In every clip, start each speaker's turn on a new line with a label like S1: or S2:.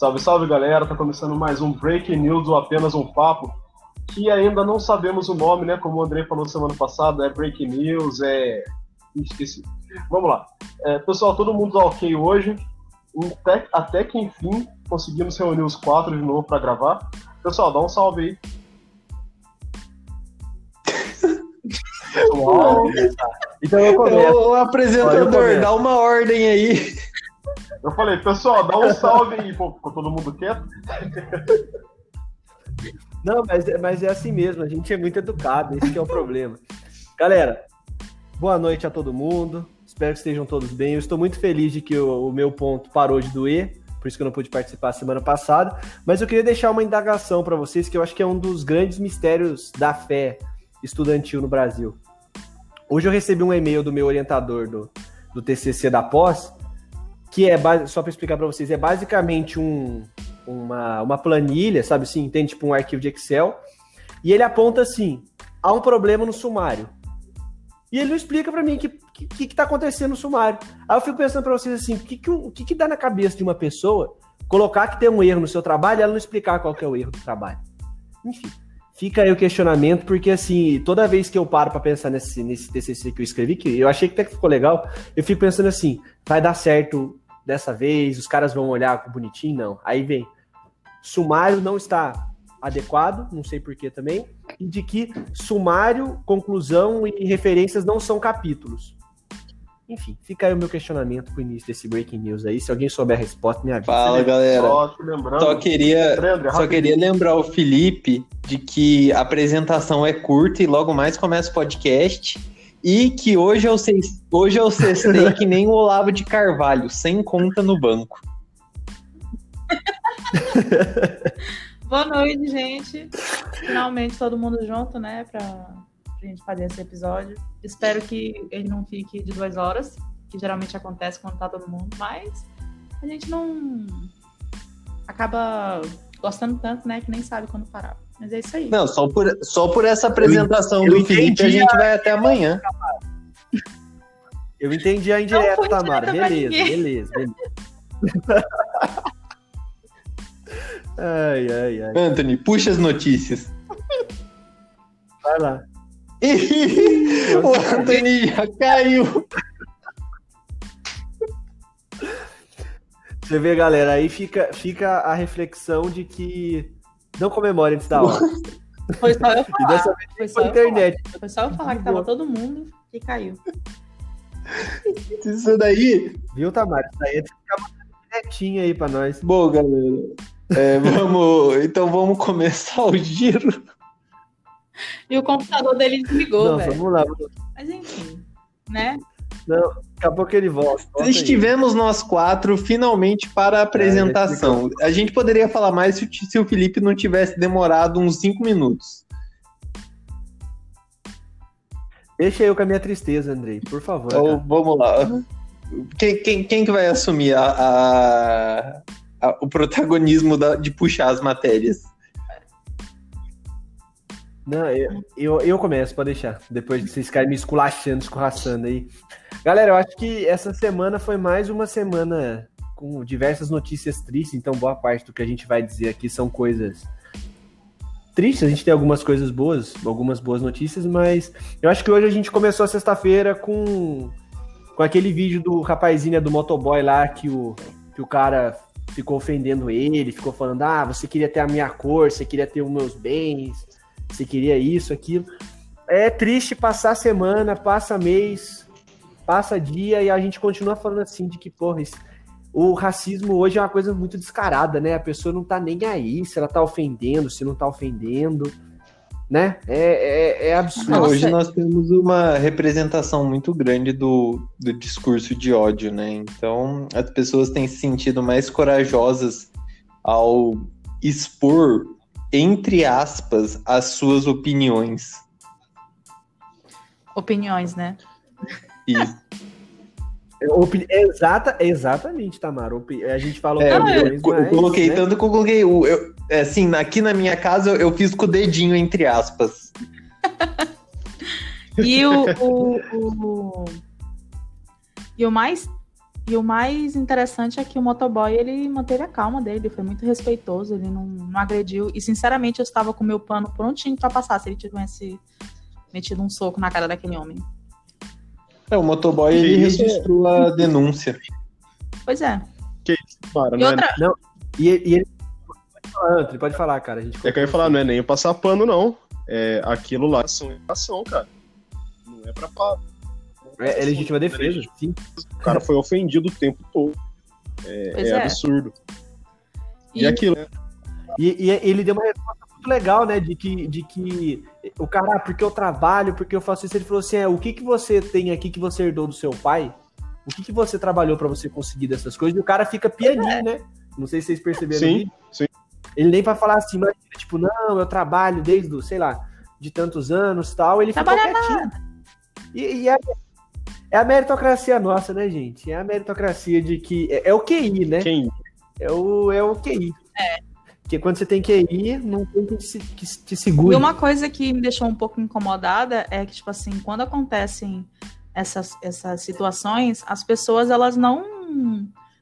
S1: Salve, salve galera, tá começando mais um Breaking News ou apenas um papo, que ainda não sabemos o nome, né? Como o André falou semana passada, é Breaking News, é. Esqueci. Vamos lá. É, pessoal, todo mundo tá ok hoje. Até, até que enfim conseguimos reunir os quatro de novo para gravar. Pessoal, dá um salve aí.
S2: Uau. Então eu começo.
S3: O apresentador, dá uma ordem aí.
S1: Eu falei, pessoal, dá um salve aí. Pô, ficou todo mundo quieto?
S2: Não, mas, é, mas é assim mesmo, a gente é muito educado, esse é o problema. Galera, boa noite a todo mundo. Espero que estejam todos bem. Eu estou muito feliz de que o, o meu ponto parou de doer, por isso que eu não pude participar semana passada. Mas eu queria deixar uma indagação para vocês, que eu acho que é um dos grandes mistérios da fé estudantil no Brasil. Hoje eu recebi um e-mail do meu orientador do, do TCC da pós, que é, só para explicar para vocês, é basicamente um, uma, uma planilha, sabe assim, tem tipo um arquivo de Excel, e ele aponta assim, há um problema no sumário. E ele não explica para mim o que, que, que tá acontecendo no sumário. Aí eu fico pensando para vocês assim, o que que, o que que dá na cabeça de uma pessoa colocar que tem um erro no seu trabalho e ela não explicar qual que é o erro do trabalho? Enfim, fica aí o questionamento, porque assim, toda vez que eu paro para pensar nesse, nesse TCC que eu escrevi, que eu achei que até que ficou legal, eu fico pensando assim, vai dar certo dessa vez, os caras vão olhar com bonitinho, não. Aí vem, sumário não está adequado, não sei porquê também, e de que sumário, conclusão e referências não são capítulos. Enfim, fica aí o meu questionamento pro início desse breaking news aí. Se alguém souber a resposta, me avisa.
S3: Fala, galera. Só, só queria, só queria lembrar o Felipe de que a apresentação é curta e logo mais começa o podcast. E que hoje eu, sei, hoje eu cestei que nem o Olavo de Carvalho, sem conta no banco.
S4: Boa noite, gente. Finalmente todo mundo junto, né, pra, pra gente fazer esse episódio. Espero que ele não fique de duas horas, que geralmente acontece quando tá todo mundo, mas a gente não acaba gostando tanto, né, que nem sabe quando parar. Mas é isso aí.
S3: Não, só por, só por essa apresentação eu, eu do Felipe a gente vai até amanhã.
S2: Eu entendi a indireta, Tamara. Beleza, beleza, beleza. ai, ai, ai.
S3: Anthony, puxa as notícias.
S2: Vai lá.
S3: o Anthony já caiu.
S2: Você vê, galera, aí fica, fica a reflexão de que não comemore antes da hora.
S4: Foi só eu falar.
S2: E dessa vez foi só internet.
S4: Falar. Foi só eu falar que tava todo mundo e caiu.
S3: Isso daí.
S2: Viu, Tamara? Isso daí é ficar direitinho aí pra nós.
S3: Bom, galera. É, vamos. então vamos começar o giro.
S4: E o computador dele desligou, velho.
S2: Vamos lá, vamos lá.
S4: Mas enfim, né?
S2: Não, daqui a pouco ele volta. volta
S3: Estivemos aí. nós quatro finalmente para a apresentação. É, a gente poderia falar mais se, se o Felipe não tivesse demorado uns cinco minutos.
S2: Deixa eu com a minha tristeza, Andrei, por favor.
S3: Então, vamos lá. Quem, quem, quem que vai assumir a, a, a, o protagonismo da, de puxar as matérias?
S2: Não, eu, eu, eu, começo, pode deixar. Depois de vocês ficarem me esculachando, escorraçando aí. Galera, eu acho que essa semana foi mais uma semana com diversas notícias tristes, então boa parte do que a gente vai dizer aqui são coisas tristes. A gente tem algumas coisas boas, algumas boas notícias, mas eu acho que hoje a gente começou a sexta-feira com, com aquele vídeo do rapazinho do motoboy lá que o, que o cara ficou ofendendo ele, ficou falando: ah, você queria ter a minha cor, você queria ter os meus bens você queria isso, aquilo. É triste passar semana, passa mês, passa dia e a gente continua falando assim de que, porra, o racismo hoje é uma coisa muito descarada, né? A pessoa não tá nem aí se ela tá ofendendo, se não tá ofendendo, né? É, é, é absurdo.
S3: Hoje nós temos uma representação muito grande do, do discurso de ódio, né? Então as pessoas têm se sentido mais corajosas ao expor entre aspas, as suas opiniões.
S4: Opiniões, né?
S3: Isso.
S2: Opini... Exata, exatamente, Tamara. A gente falou
S3: é, opiniões, eu, eu, coloquei né? tanto que eu coloquei. Eu, é, assim, aqui na minha casa eu, fiz com o dedinho, entre aspas.
S4: e o, o, o, E o mais E o mais interessante é que o motoboy, ele manteve a calma dele, foi muito respeitoso, ele não, não agrediu. E, sinceramente, eu estava com o meu pano prontinho para passar se ele tivesse metido um soco na cara daquele homem.
S3: É, o motoboy, ele registrou a denúncia.
S4: Pois é.
S1: Que isso, para,
S2: e
S1: não,
S2: é outra... é... não e, e ele... Pode falar, pode falar, cara. A gente
S1: é que eu ia falar, não é nem passar pano, não. É, aquilo lá é ação, cara. Não é pra
S2: é, é legítima defesa, sim.
S1: O cara foi ofendido o tempo todo. É, é, é. absurdo. E, e aquilo, né?
S2: E, e, ele deu uma resposta muito legal, né? De que, de que o cara, ah, porque eu trabalho, porque eu faço isso, ele falou assim: é, o que, que você tem aqui que você herdou do seu pai? O que, que você trabalhou para você conseguir dessas coisas? E o cara fica pianinho, é. né? Não sei se vocês perceberam
S1: sim, ali. Sim.
S2: Ele nem vai falar assim, mas, tipo, não, eu trabalho desde, sei lá, de tantos anos tal. Ele
S4: Trabalha ficou quietinho.
S2: E, e é, é a meritocracia nossa, né, gente? É a meritocracia de que. É, é o QI, né?
S1: Quem?
S2: É o, é o QI.
S4: É.
S2: Porque quando você tem QI, não tem que, se, que te segure.
S4: E uma coisa que me deixou um pouco incomodada é que, tipo assim, quando acontecem essas, essas situações, as pessoas elas não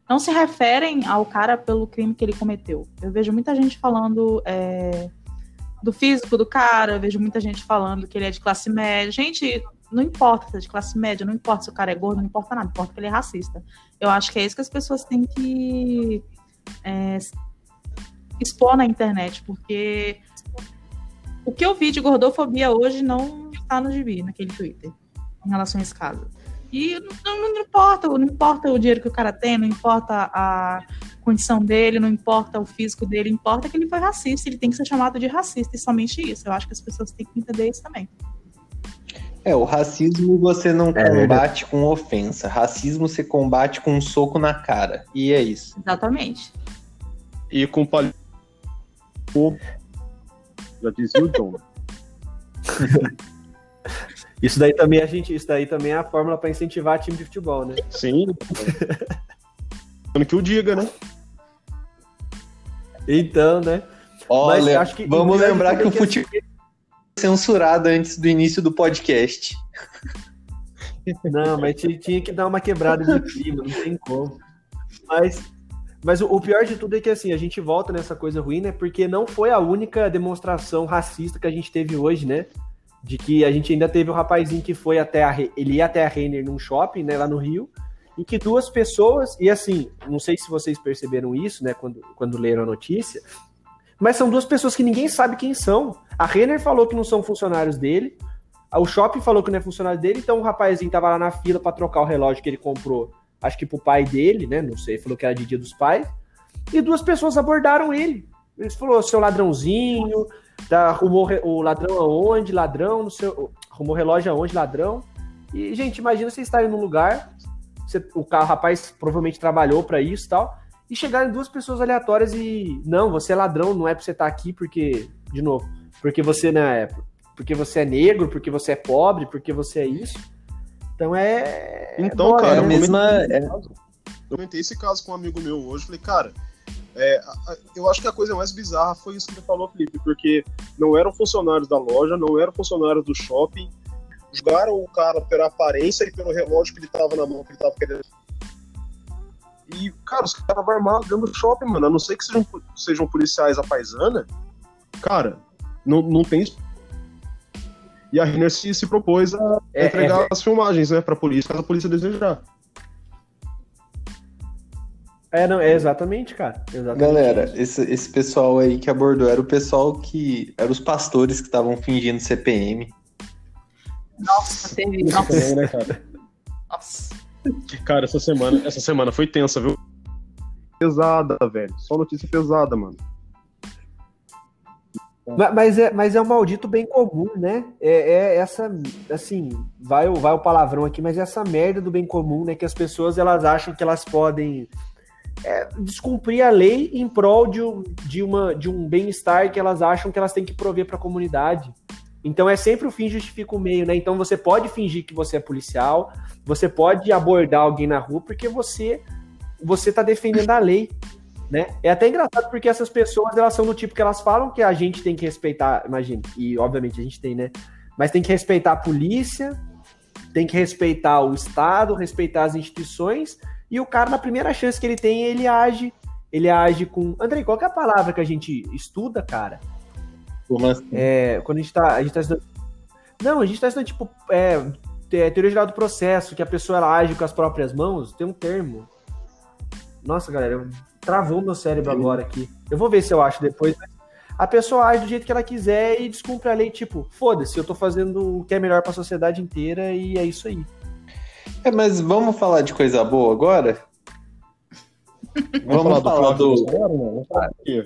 S4: não se referem ao cara pelo crime que ele cometeu. Eu vejo muita gente falando é, do físico do cara, eu vejo muita gente falando que ele é de classe média. Gente, não importa se é de classe média, não importa se o cara é gordo, não importa nada, importa que ele é racista. Eu acho que é isso que as pessoas têm que é, expor na internet, porque o que eu vi de gordofobia hoje não está no gibi, naquele Twitter, em relação a esse caso. E não, não, importa, não importa o dinheiro que o cara tem, não importa a condição dele, não importa o físico dele, importa que ele foi racista, ele tem que ser chamado de racista, e somente isso. Eu acho que as pessoas têm que entender isso também.
S3: É, o racismo você não é, combate com ofensa. Racismo você combate com um soco na cara. E é isso.
S4: Exatamente.
S1: E com palito. Já dizia o John.
S2: isso daí também a gente, isso daí também é a fórmula para incentivar time de futebol, né?
S1: Sim. que o diga, né?
S2: Então, né?
S3: Olha, Mas, que, vamos lembrar que o futebol censurado antes do início do podcast.
S2: Não, mas tinha que dar uma quebrada de clima, não tem como. Mas, mas o, pior de tudo é que assim, a gente volta nessa coisa ruim, né? Porque não foi a única demonstração racista que a gente teve hoje, né? De que a gente ainda teve o um rapazinho que foi até a. Ele ia até a Renner num shopping, né, lá no Rio, e que duas pessoas, e assim, não sei se vocês perceberam isso, né, quando, quando leram a notícia, mas são duas pessoas que ninguém sabe quem são. A Renner falou que não são funcionários dele, o shopping falou que não é funcionário dele, então o rapazinho tava lá na fila para trocar o relógio que ele comprou, acho que pro pai dele, né? Não sei, falou que era de dia dos pais. E duas pessoas abordaram ele. Eles falou, seu ladrãozinho, da, arrumou o ladrão aonde, ladrão, no seu, arrumou relógio aonde, ladrão. E, gente, imagina você estar num lugar, você, o, o rapaz provavelmente trabalhou para isso e tal, e chegarem duas pessoas aleatórias e não, você é ladrão, não é pra você estar tá aqui porque, de novo, porque você não é, porque você é negro, porque você é pobre, porque você é isso. Então é.
S1: Então, é cara, é, eu, mesma... É... eu comentei esse caso com um amigo meu hoje, falei, cara, é, eu acho que a coisa mais bizarra foi isso que você falou, Felipe, porque não eram funcionários da loja, não eram funcionários do shopping, julgaram o cara pela aparência e pelo relógio que ele tava na mão, que ele tava querendo e, cara, os caras estavam armados dentro do shopping, mano. A não ser que sejam, sejam policiais à paisana, cara, não, não tem. E a Renner se, se propôs a é, entregar é, as filmagens, né, pra polícia, caso a polícia desejar.
S2: É, não, é exatamente, cara. Exatamente
S3: Galera, esse, esse pessoal aí que abordou era o pessoal que. Eram os pastores que estavam fingindo CPM.
S4: Nossa, teve. Nossa. É, né, cara?
S1: Nossa. Cara, essa semana, essa semana foi tensa, viu? Pesada, velho. Só notícia pesada, mano.
S2: Mas é, mas é um maldito bem comum, né? É, é, essa, assim, vai, vai o palavrão aqui, mas é essa merda do bem comum, né? Que as pessoas elas acham que elas podem é, descumprir a lei em prol de, de, uma, de um bem-estar que elas acham que elas têm que prover para a comunidade. Então é sempre o fim justifica o meio, né? Então você pode fingir que você é policial, você pode abordar alguém na rua porque você você tá defendendo a lei, né? É até engraçado porque essas pessoas elas são do tipo que elas falam que a gente tem que respeitar, imagine, e obviamente a gente tem, né? Mas tem que respeitar a polícia, tem que respeitar o Estado, respeitar as instituições, E o cara, na primeira chance que ele tem, ele age. Ele age com. Andrei, qual é a palavra que a gente estuda, cara?
S3: Como assim?
S2: É, quando a gente tá. A gente tá estudando... Não, a gente tá estudando, tipo, é, teoria geral do processo, que a pessoa ela age com as próprias mãos, tem um termo. Nossa, galera, travou meu cérebro agora aqui. Eu vou ver se eu acho depois. A pessoa age do jeito que ela quiser e descumpre a lei, tipo, foda-se, eu tô fazendo o que é melhor para a sociedade inteira e é isso aí.
S3: É, mas vamos falar de coisa boa agora? Vamos, vamos falar, do. do...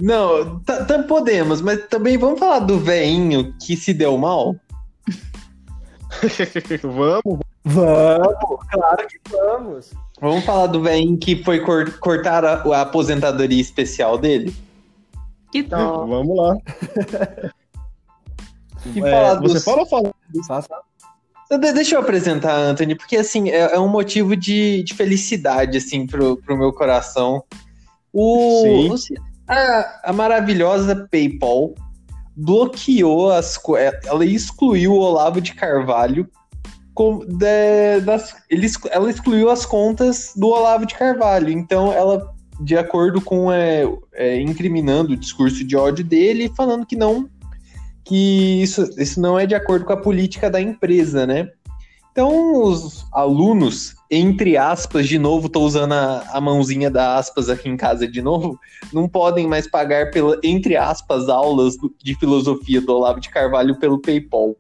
S3: Não, tá, tá, podemos, mas também vamos falar do veinho que se deu mal?
S2: vamos. Vamos, claro que vamos.
S3: Vamos falar do veinho que foi cor cortar a, a, aposentadoria especial dele?
S4: Que tal?
S2: Vamos lá.
S3: é, você fala ou fala? Faça. Deixa eu apresentar, Anthony, porque assim, é, é um motivo de, de, felicidade, assim, pro, pro meu coração. O, Sim. A, a maravilhosa PayPal bloqueou as é, ela excluiu o Olavo de Carvalho com, de, das, ele, ela excluiu as contas do Olavo de Carvalho. Então, ela, de acordo com é, é, incriminando o discurso de ódio dele, falando que não que isso, isso não é de acordo com a política da empresa, né? Então, os alunos, entre aspas, de novo, estou usando a, a, mãozinha da aspas aqui em casa de novo, não podem mais pagar pela, entre aspas, aulas de filosofia do Olavo de Carvalho pelo PayPal.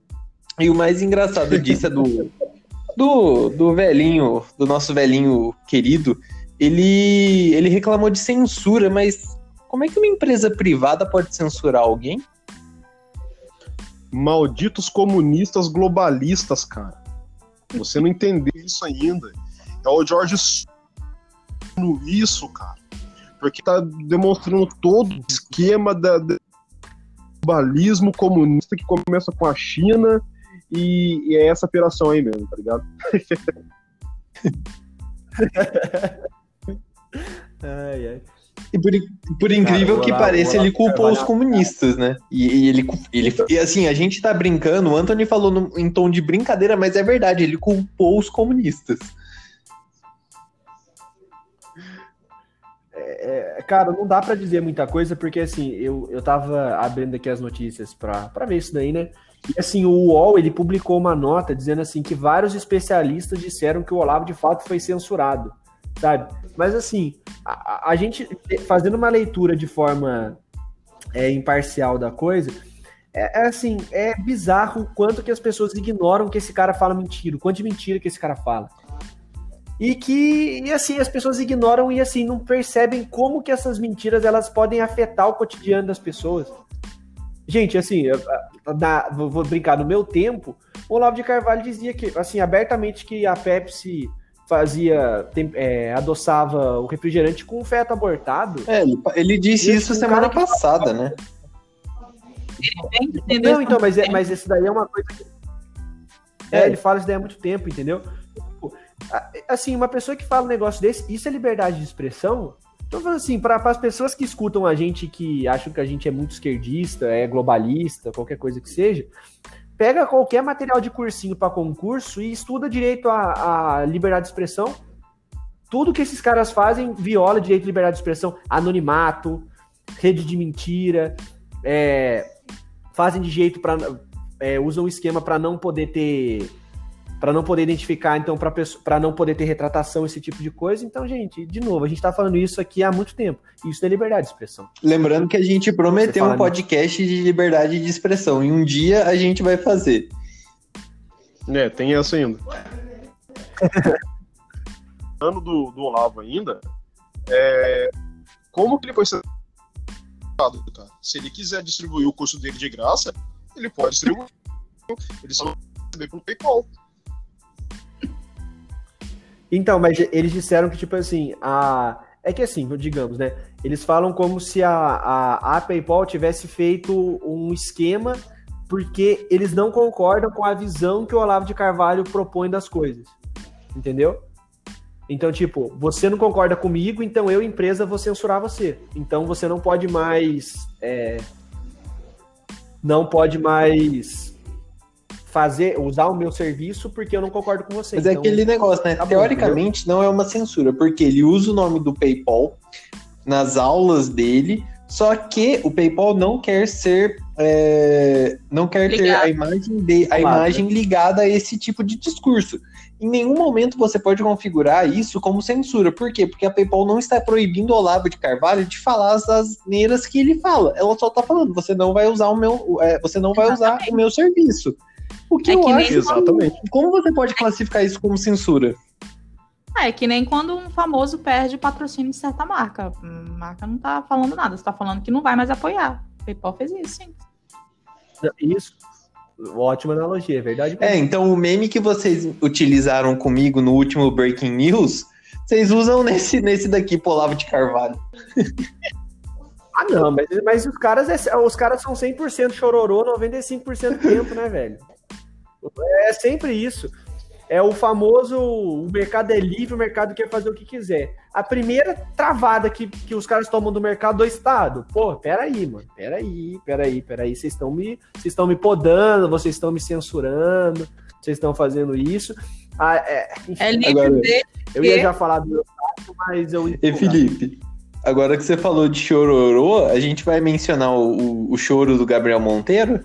S3: E o mais engraçado disso é do, do, do velhinho, do nosso velhinho querido, ele, ele reclamou de censura, mas como é que uma empresa privada pode censurar alguém?
S1: Malditos comunistas globalistas, cara. Você não entendeu isso ainda. É o George isso, cara. Porque tá demonstrando todo o esquema da globalismo comunista que começa com a China e, e é essa operação aí mesmo, tá ligado?
S3: ai, ai. E por, por incrível Cara, que pareça, ele culpou os comunistas, né? E, e, ele, ele. E assim, a gente tá brincando, o Anthony falou no, em tom de brincadeira, mas é verdade, ele culpou os comunistas.
S2: É, é cara, não dá para dizer muita coisa, porque assim, eu, eu tava abrindo aqui as notícias pra, pra ver isso daí, né? E assim, o UOL, ele publicou uma nota dizendo assim que vários especialistas disseram que o Olavo de fato foi censurado, sabe? Mas assim, a, a gente fazendo uma leitura de forma é, imparcial da coisa, é, é, assim, é bizarro o quanto que as pessoas ignoram que esse cara fala mentira, o quanto de mentira que esse cara fala. E que, e assim, as pessoas ignoram e assim, não percebem como que essas mentiras elas podem afetar o cotidiano das pessoas. Gente, assim, na, vou brincar, no meu tempo, o Olavo de Carvalho dizia que, assim, abertamente que a Pepsi fazia, é, adoçava o refrigerante com feto abortado.
S3: É, ele, ele disse e isso semana passada, né?
S2: Não, então, mas, é, mas esse daí é uma coisa que... É, é, ele fala isso daí há muito tempo, entendeu? Tipo, assim, uma pessoa que fala um negócio desse, isso é liberdade de expressão? Então, assim, para as pessoas que escutam a gente, que acham que a gente é muito esquerdista, é globalista, qualquer coisa que seja, pega qualquer material de cursinho para concurso e estuda direito à, à liberdade de expressão. Tudo que esses caras fazem viola direito de liberdade de expressão, anonimato, rede de mentira, é, fazem de jeito para é, usam um esquema para não poder ter para não poder identificar, então, para não poder ter retratação, esse tipo de coisa. Então, gente, de novo, a gente está falando isso aqui há muito tempo. Isso é liberdade de expressão.
S3: Lembrando que a gente prometeu um podcast de liberdade de expressão e um dia a gente vai fazer.
S1: É, tem essa ainda. ano do, do Olavo ainda, é, como que ele foi ser cara? Se ele quiser distribuir o curso dele de graça, ele pode distribuir. Ele só vai receber pelo PayPal.
S2: Então, mas eles disseram que, tipo assim, a. É que assim, digamos, né? Eles falam como se a, a, a PayPal tivesse feito um esquema porque eles não concordam com a visão que o Olavo de Carvalho propõe das coisas. Entendeu? Então, tipo, você não concorda comigo, então eu, empresa, vou censurar você. Então você não pode mais. É, não pode mais fazer, usar o meu serviço porque eu não concordo com você.
S3: Mas é então, é aquele negócio, né? Tá Teoricamente bom, não é uma censura, porque ele usa o nome do PayPal nas aulas dele, só que o PayPal não quer ser é, não quer Ligado. ter a imagem de, a imagem ligada a esse tipo de discurso. Em nenhum momento você pode configurar isso como censura. Por quê? Porque a PayPal não está proibindo o Olavo de Carvalho de falar as asneiras que ele fala. Ela só está falando, você não vai usar o meu, é, você não vai usar o meu serviço. O que é eu que acho. Exatamente. Como você pode classificar isso como censura?
S4: É que nem quando um famoso perde patrocínio de certa marca. A marca não tá falando nada, você tá falando que não vai mais apoiar. O PayPal fez isso, sim.
S2: Isso. Ótima analogia, é verdade.
S3: É, então o meme que vocês utilizaram comigo no último Breaking News, vocês usam nesse, nesse daqui, Polavo de Carvalho.
S2: ah, não, mas, mas os caras é, os caras são 100% chororô 95% do tempo, né, velho? É sempre isso. É o famoso o mercado é livre, o mercado quer fazer o que quiser. A primeira travada que, que os caras tomam do mercado do Estado. Pô, peraí, mano. Peraí, peraí, peraí. Vocês estão me, vocês estão me podando, vocês estão me censurando, vocês estão fazendo isso. Ah, é,
S4: é livre Agora,
S2: Eu ia já falar do Estado, mas eu.
S3: E Felipe, agora que você falou de chororô, a gente vai mencionar o, o choro do Gabriel Monteiro?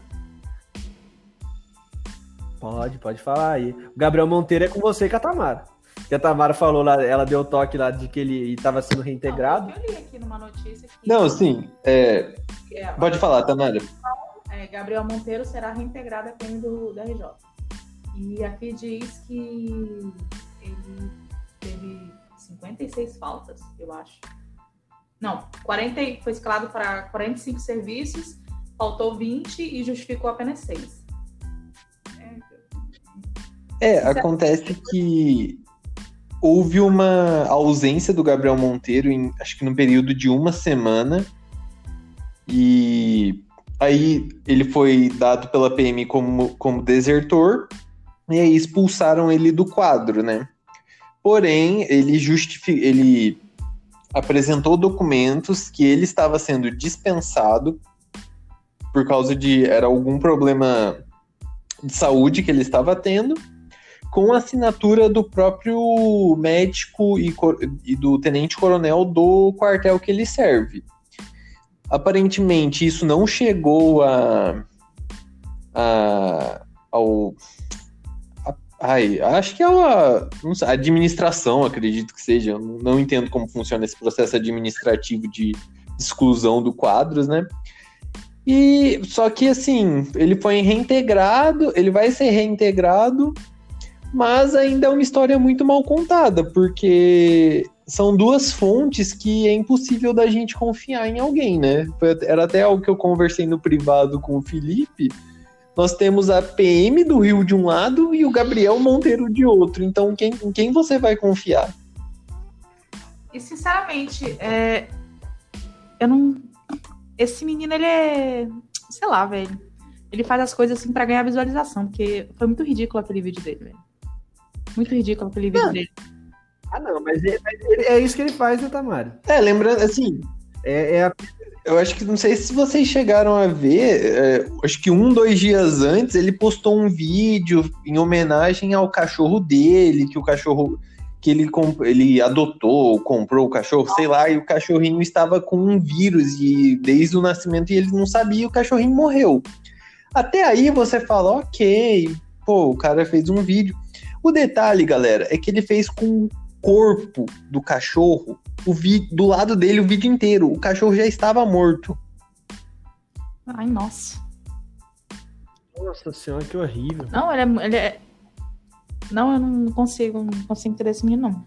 S2: Pode, pode falar aí. O Gabriel Monteiro é com você, Catamara. Que a Tamara falou lá, ela deu toque lá de que ele estava sendo reintegrado.
S4: Não, eu li aqui numa notícia que...
S3: Não, sim. É... É, Pode falar, Tamara.
S4: É, Gabriel Monteiro será reintegrado a PM do, do RJ. E aqui diz que ele teve 56 faltas, eu acho. Não, 40, foi escalado para 45 serviços, faltou 20 e justificou apenas 6.
S3: É, acontece que houve uma ausência do Gabriel Monteiro, em, acho que no período de uma semana, e aí ele foi dado pela PM como, como desertor, e aí expulsaram ele do quadro, né? Porém, ele ele apresentou documentos que ele estava sendo dispensado por causa de era algum problema de saúde que ele estava tendo com a assinatura do próprio médico e, e do tenente-coronel do quartel que ele serve. Aparentemente, isso não chegou a, a ao Ai, acho que é uma sei, administração, acredito que seja. Eu não entendo como funciona esse processo administrativo de exclusão do quadros, né? E só que assim, ele foi reintegrado, ele vai ser reintegrado mas ainda é uma história muito mal contada, porque são duas fontes que é impossível da gente confiar em alguém, né? Era até algo que eu conversei no privado com o Felipe. Nós temos a PM do Rio de um lado e o Gabriel Monteiro de outro. Então, quem, em quem você vai confiar?
S4: E, sinceramente, é... eu não. Esse menino, ele é. Sei lá, velho. Ele faz as coisas assim para ganhar visualização, porque foi muito ridículo aquele vídeo dele, velho. Muito ridículo aquele vídeo dele.
S2: Ah, não, mas é, é, isso que ele faz, né, Tamara?
S3: É, lembrando, assim, é, é a... Eu acho que não sei se vocês chegaram a ver, é, acho que um, dois dias antes ele postou um vídeo em homenagem ao cachorro dele, que o cachorro que ele, ele adotou, comprou o cachorro, sei lá, e o cachorrinho estava com um vírus e desde o nascimento e ele não sabia, e o cachorrinho morreu. Até aí você fala, ok, pô, o cara fez um vídeo. O detalhe, galera, é que ele fez com o corpo do cachorro, o vi do lado dele o vídeo inteiro. O cachorro já estava morto.
S4: Ai, nossa.
S2: Nossa senhora, que horrível.
S4: Não, ele é, ele é... Não, eu não consigo, não consigo entender esse menino, não.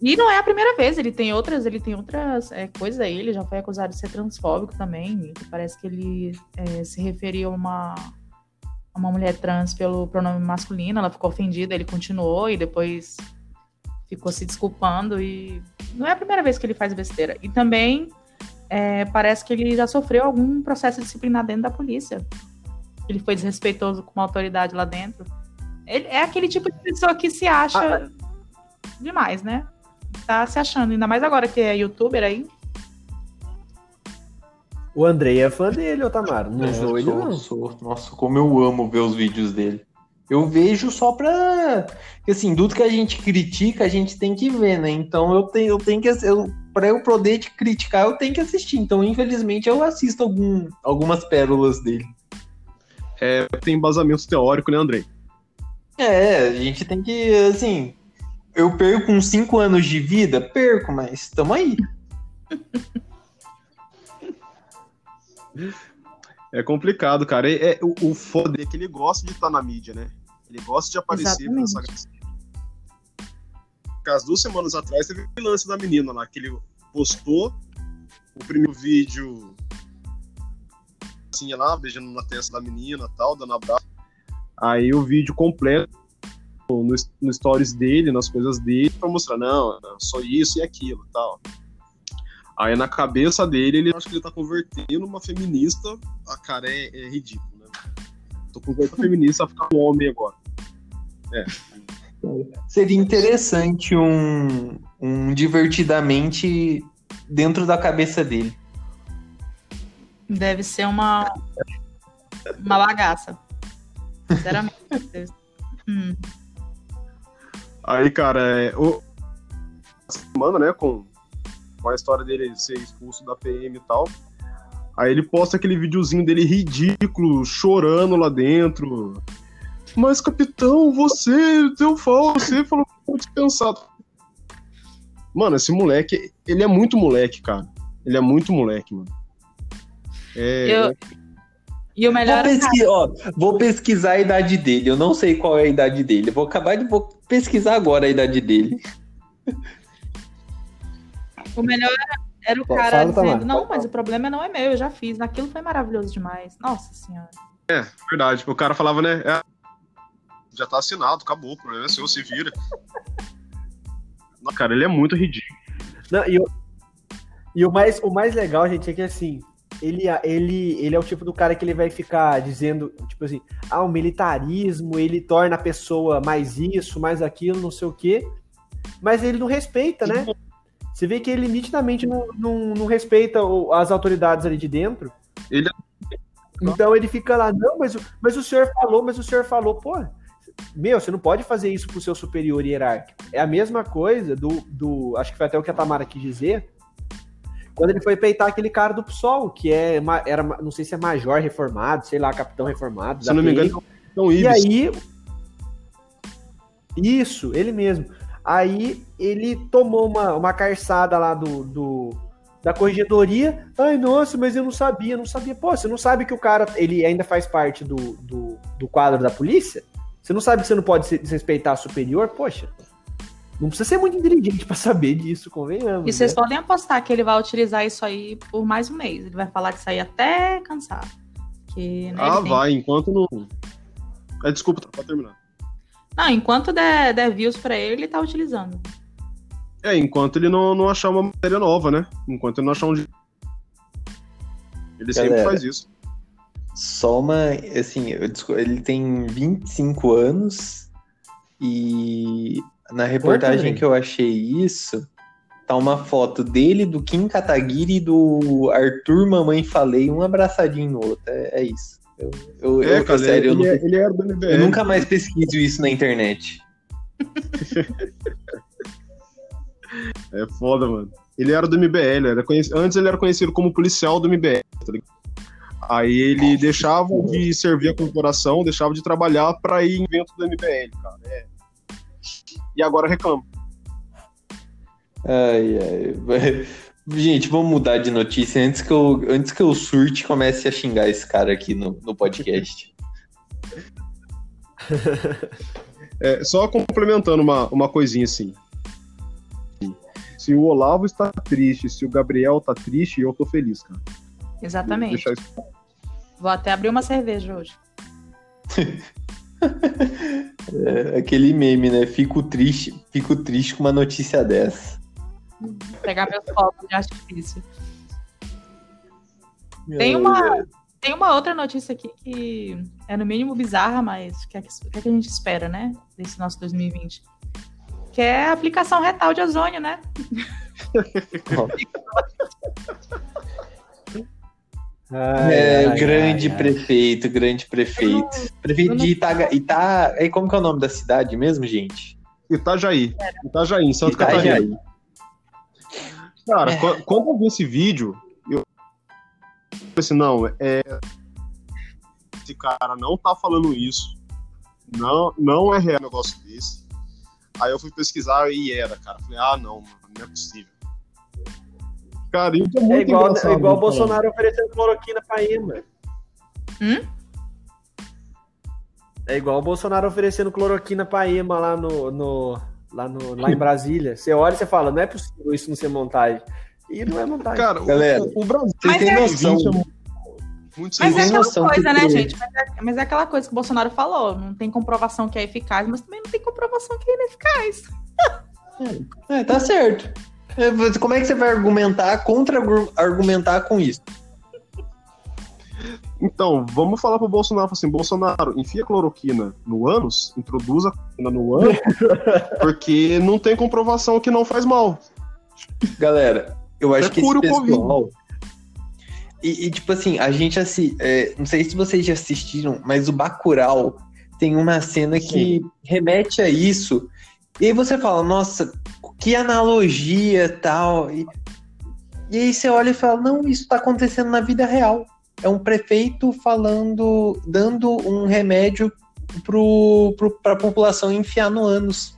S4: E não é a primeira vez, ele tem outras, ele tem outras é, coisas aí, ele já foi acusado de ser transfóbico também. Parece que ele é, se referia a uma, uma mulher trans pelo pronome masculino, ela ficou ofendida, ele continuou e depois ficou se desculpando e não é a primeira vez que ele faz besteira. E também é, parece que ele já sofreu algum processo disciplinar dentro da polícia. Ele foi desrespeitoso com uma autoridade lá dentro. Ele é aquele tipo de pessoa que se acha ah, demais, né? Tá se achando, ainda mais agora que é youtuber aí.
S2: O Andrei é fã dele, Otamar. Não é,
S3: sou ele, não. Sou. Nossa, como eu amo ver os vídeos dele. Eu vejo só pra. Assim, tudo que a gente critica, a gente tem que ver, né? Então eu tenho, eu tenho que. Eu, pra eu poder te criticar, eu tenho que assistir. Então, infelizmente, eu assisto algum, algumas pérolas dele.
S1: É, tem embasamento teórico, né, Andrei?
S3: É, a gente tem que, assim. Eu perco uns 5 anos de vida? Perco, mas tamo aí.
S1: É complicado, cara. É, é, o, o foda é que ele gosta de estar na mídia, né? Ele gosta de aparecer nessa As duas semanas atrás teve o lance da menina lá, que ele postou o primeiro vídeo assim, lá, beijando na testa da menina tal, dando abraço. Aí o vídeo completo no, no stories dele, nas coisas dele, pra mostrar, não, só isso e aquilo tal. Aí na cabeça dele, ele acha que ele tá convertendo uma feminista. A cara é, é ridículo, né? Tô convertendo feminista a ficar um homem agora. É.
S3: Seria interessante um, um divertidamente dentro da cabeça dele.
S4: Deve ser uma uma bagaça. Sinceramente. hum.
S1: Aí, cara, é, o semana, né, com com a história dele ser expulso da PM e tal. Aí ele posta aquele videozinho dele ridículo, chorando lá dentro. Mas, capitão, você deu falta, você falou que foi dispensado. Mano, esse moleque, ele é muito moleque, cara. Ele é muito moleque, mano.
S4: É, eu... E o melhor
S3: vou, pesqui... Ó, vou pesquisar a idade dele. Eu não sei qual é a idade dele. Eu vou acabar de vou pesquisar agora a idade dele.
S4: O melhor era o Pô, cara fala, dizendo, não, mas o problema não é meu, eu já fiz. Naquilo foi maravilhoso demais. Nossa senhora.
S1: É, verdade. O cara falava, né? É, já tá assinado, acabou, o problema é seu, se vira. não, cara, ele é muito ridículo.
S2: Não, e, o, e o, mais, o mais legal, gente, é que assim, ele, ele, ele é o tipo do cara que ele vai ficar dizendo, tipo assim, ah, o militarismo, ele torna a pessoa mais isso, mais aquilo, não sei o quê, mas ele não respeita, né? Você vê que ele nitidamente não, não, não respeita as autoridades ali de dentro.
S1: Ele...
S2: Então ele fica lá, não, mas, mas o senhor falou, mas o senhor falou, pô, meu, você não pode fazer isso pro seu superior hierárquico. É a mesma coisa do, do acho que foi até o que a Tamara quis dizer, quando ele foi peitar aquele cara do PSOL, que é, era, não sei se é major reformado, sei lá, capitão reformado.
S1: Se não me engano,
S2: então, e aí, isso, ele mesmo. Aí ele tomou uma, uma carçada lá do, do, da corregedoria. Ai, nossa, mas eu não sabia, não sabia. Pô, você não sabe que o cara ele ainda faz parte do, do, do quadro da polícia? Você não sabe que você não pode desrespeitar a superior? Poxa, não precisa ser muito inteligente para saber disso, convenhamos.
S4: E vocês né? podem apostar que ele vai utilizar isso aí por mais um mês. Ele vai falar disso aí até cansar. Que,
S1: né, ah, vai, enquanto não. É, desculpa, tá, pra terminar.
S4: Não, enquanto der, der views pra ele, ele tá utilizando.
S1: É, enquanto ele não, não achar uma matéria nova, né? Enquanto ele não achar um. Ele Galera, sempre faz isso.
S3: Só uma. Assim, ele tem 25 anos e na reportagem que eu achei isso, tá uma foto dele, do Kim Kataguiri e do Arthur Mamãe Falei, um abraçadinho no outro. É, é isso. Eu, eu, é, eu, cara, sério, ele, eu, é, ele era do MBL. Eu nunca mais pesquiso isso na internet.
S1: é foda, mano. Ele era do MBL, era conhecido, antes ele era conhecido como policial do MBL, tá Aí ele deixava de servir a corporação, deixava de trabalhar para ir em evento do MBL, cara. É. E agora reclama.
S3: Ai, ai. Gente, vamos mudar de notícia antes que eu, antes que eu surte comece a xingar esse cara aqui no, no podcast.
S1: é, só complementando uma, uma coisinha assim. Se o Olavo está triste, se o Gabriel está triste, eu tô feliz, cara.
S4: Exatamente. Vou, isso... Vou até abrir uma cerveja hoje.
S3: é, aquele meme, né? Fico triste, fico triste com uma notícia dessa.
S4: Pegar meus copos de artifício. Tem uma, tem uma outra notícia aqui que é no mínimo bizarra, mas que é que, que, é que a gente espera, né? Desse nosso 2020. Que é a aplicação retal de ozônio, né?
S3: Ai, é, ai, grande ai, prefeito, grande prefeito. Não, prefeito de Itaga, Ita... E como que é o nome da cidade mesmo, gente?
S1: Itajaí. Itajaí, em Santa Itajaí. Catarina. Cara, é. quando eu vi esse vídeo, eu pensei assim, não, é... esse cara não tá falando isso. Não, não é real um negócio desse. Aí eu fui pesquisar e era, cara. Falei, ah, não, mano, não é possível.
S2: Cara, isso é muito é igual, é igual o Bolsonaro oferecendo cloroquina pra mano. Hum? É igual o Bolsonaro oferecendo cloroquina pra Ema lá no, no, lá, no, lá em Brasília. Você olha e você fala, não é possível isso não ser montagem. E não é montagem.
S3: Cara, galera, o, o Brasil
S4: tem é noção. Muito mas é aquela coisa, né, gente? Mas é, mas é, aquela coisa que o Bolsonaro falou. Não tem comprovação que é eficaz, mas também não tem comprovação que é ineficaz.
S3: É, tá certo. É, como é que você vai argumentar, contra-argumentar com isso?
S1: Então, vamos falar pro Bolsonaro assim, Bolsonaro, enfia cloroquina no ânus, introduza cloroquina no ânus, porque não tem comprovação que não faz mal.
S3: Galera, eu acho é que esse pessoal... E, e, tipo assim, a gente assim, é, não sei se vocês já assistiram, mas o Bacurau tem uma cena Sim. que remete a isso. E aí você fala, nossa, que analogia tal. E, e aí você olha e fala, não, isso está acontecendo na vida real. É um prefeito falando, dando um remédio para a população enfiar no ânus.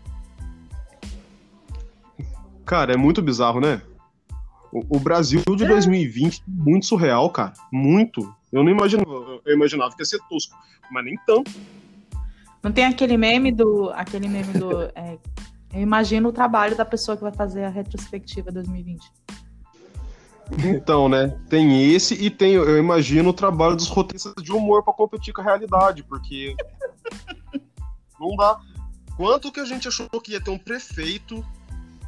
S1: Cara, é muito bizarro, né? O, o Brasil de é. 2020 muito surreal, cara. Muito. Eu não imaginava, eu imaginava que ia ser tosco, mas nem tanto.
S4: Não tem aquele meme do. Aquele meme do. É, eu imagino o trabalho da pessoa que vai fazer a retrospectiva 2020.
S1: Então, né? Tem esse e tem, eu imagino, o trabalho dos roteiristas de humor para competir com a realidade, porque não dá. Quanto que a gente achou que ia ter um prefeito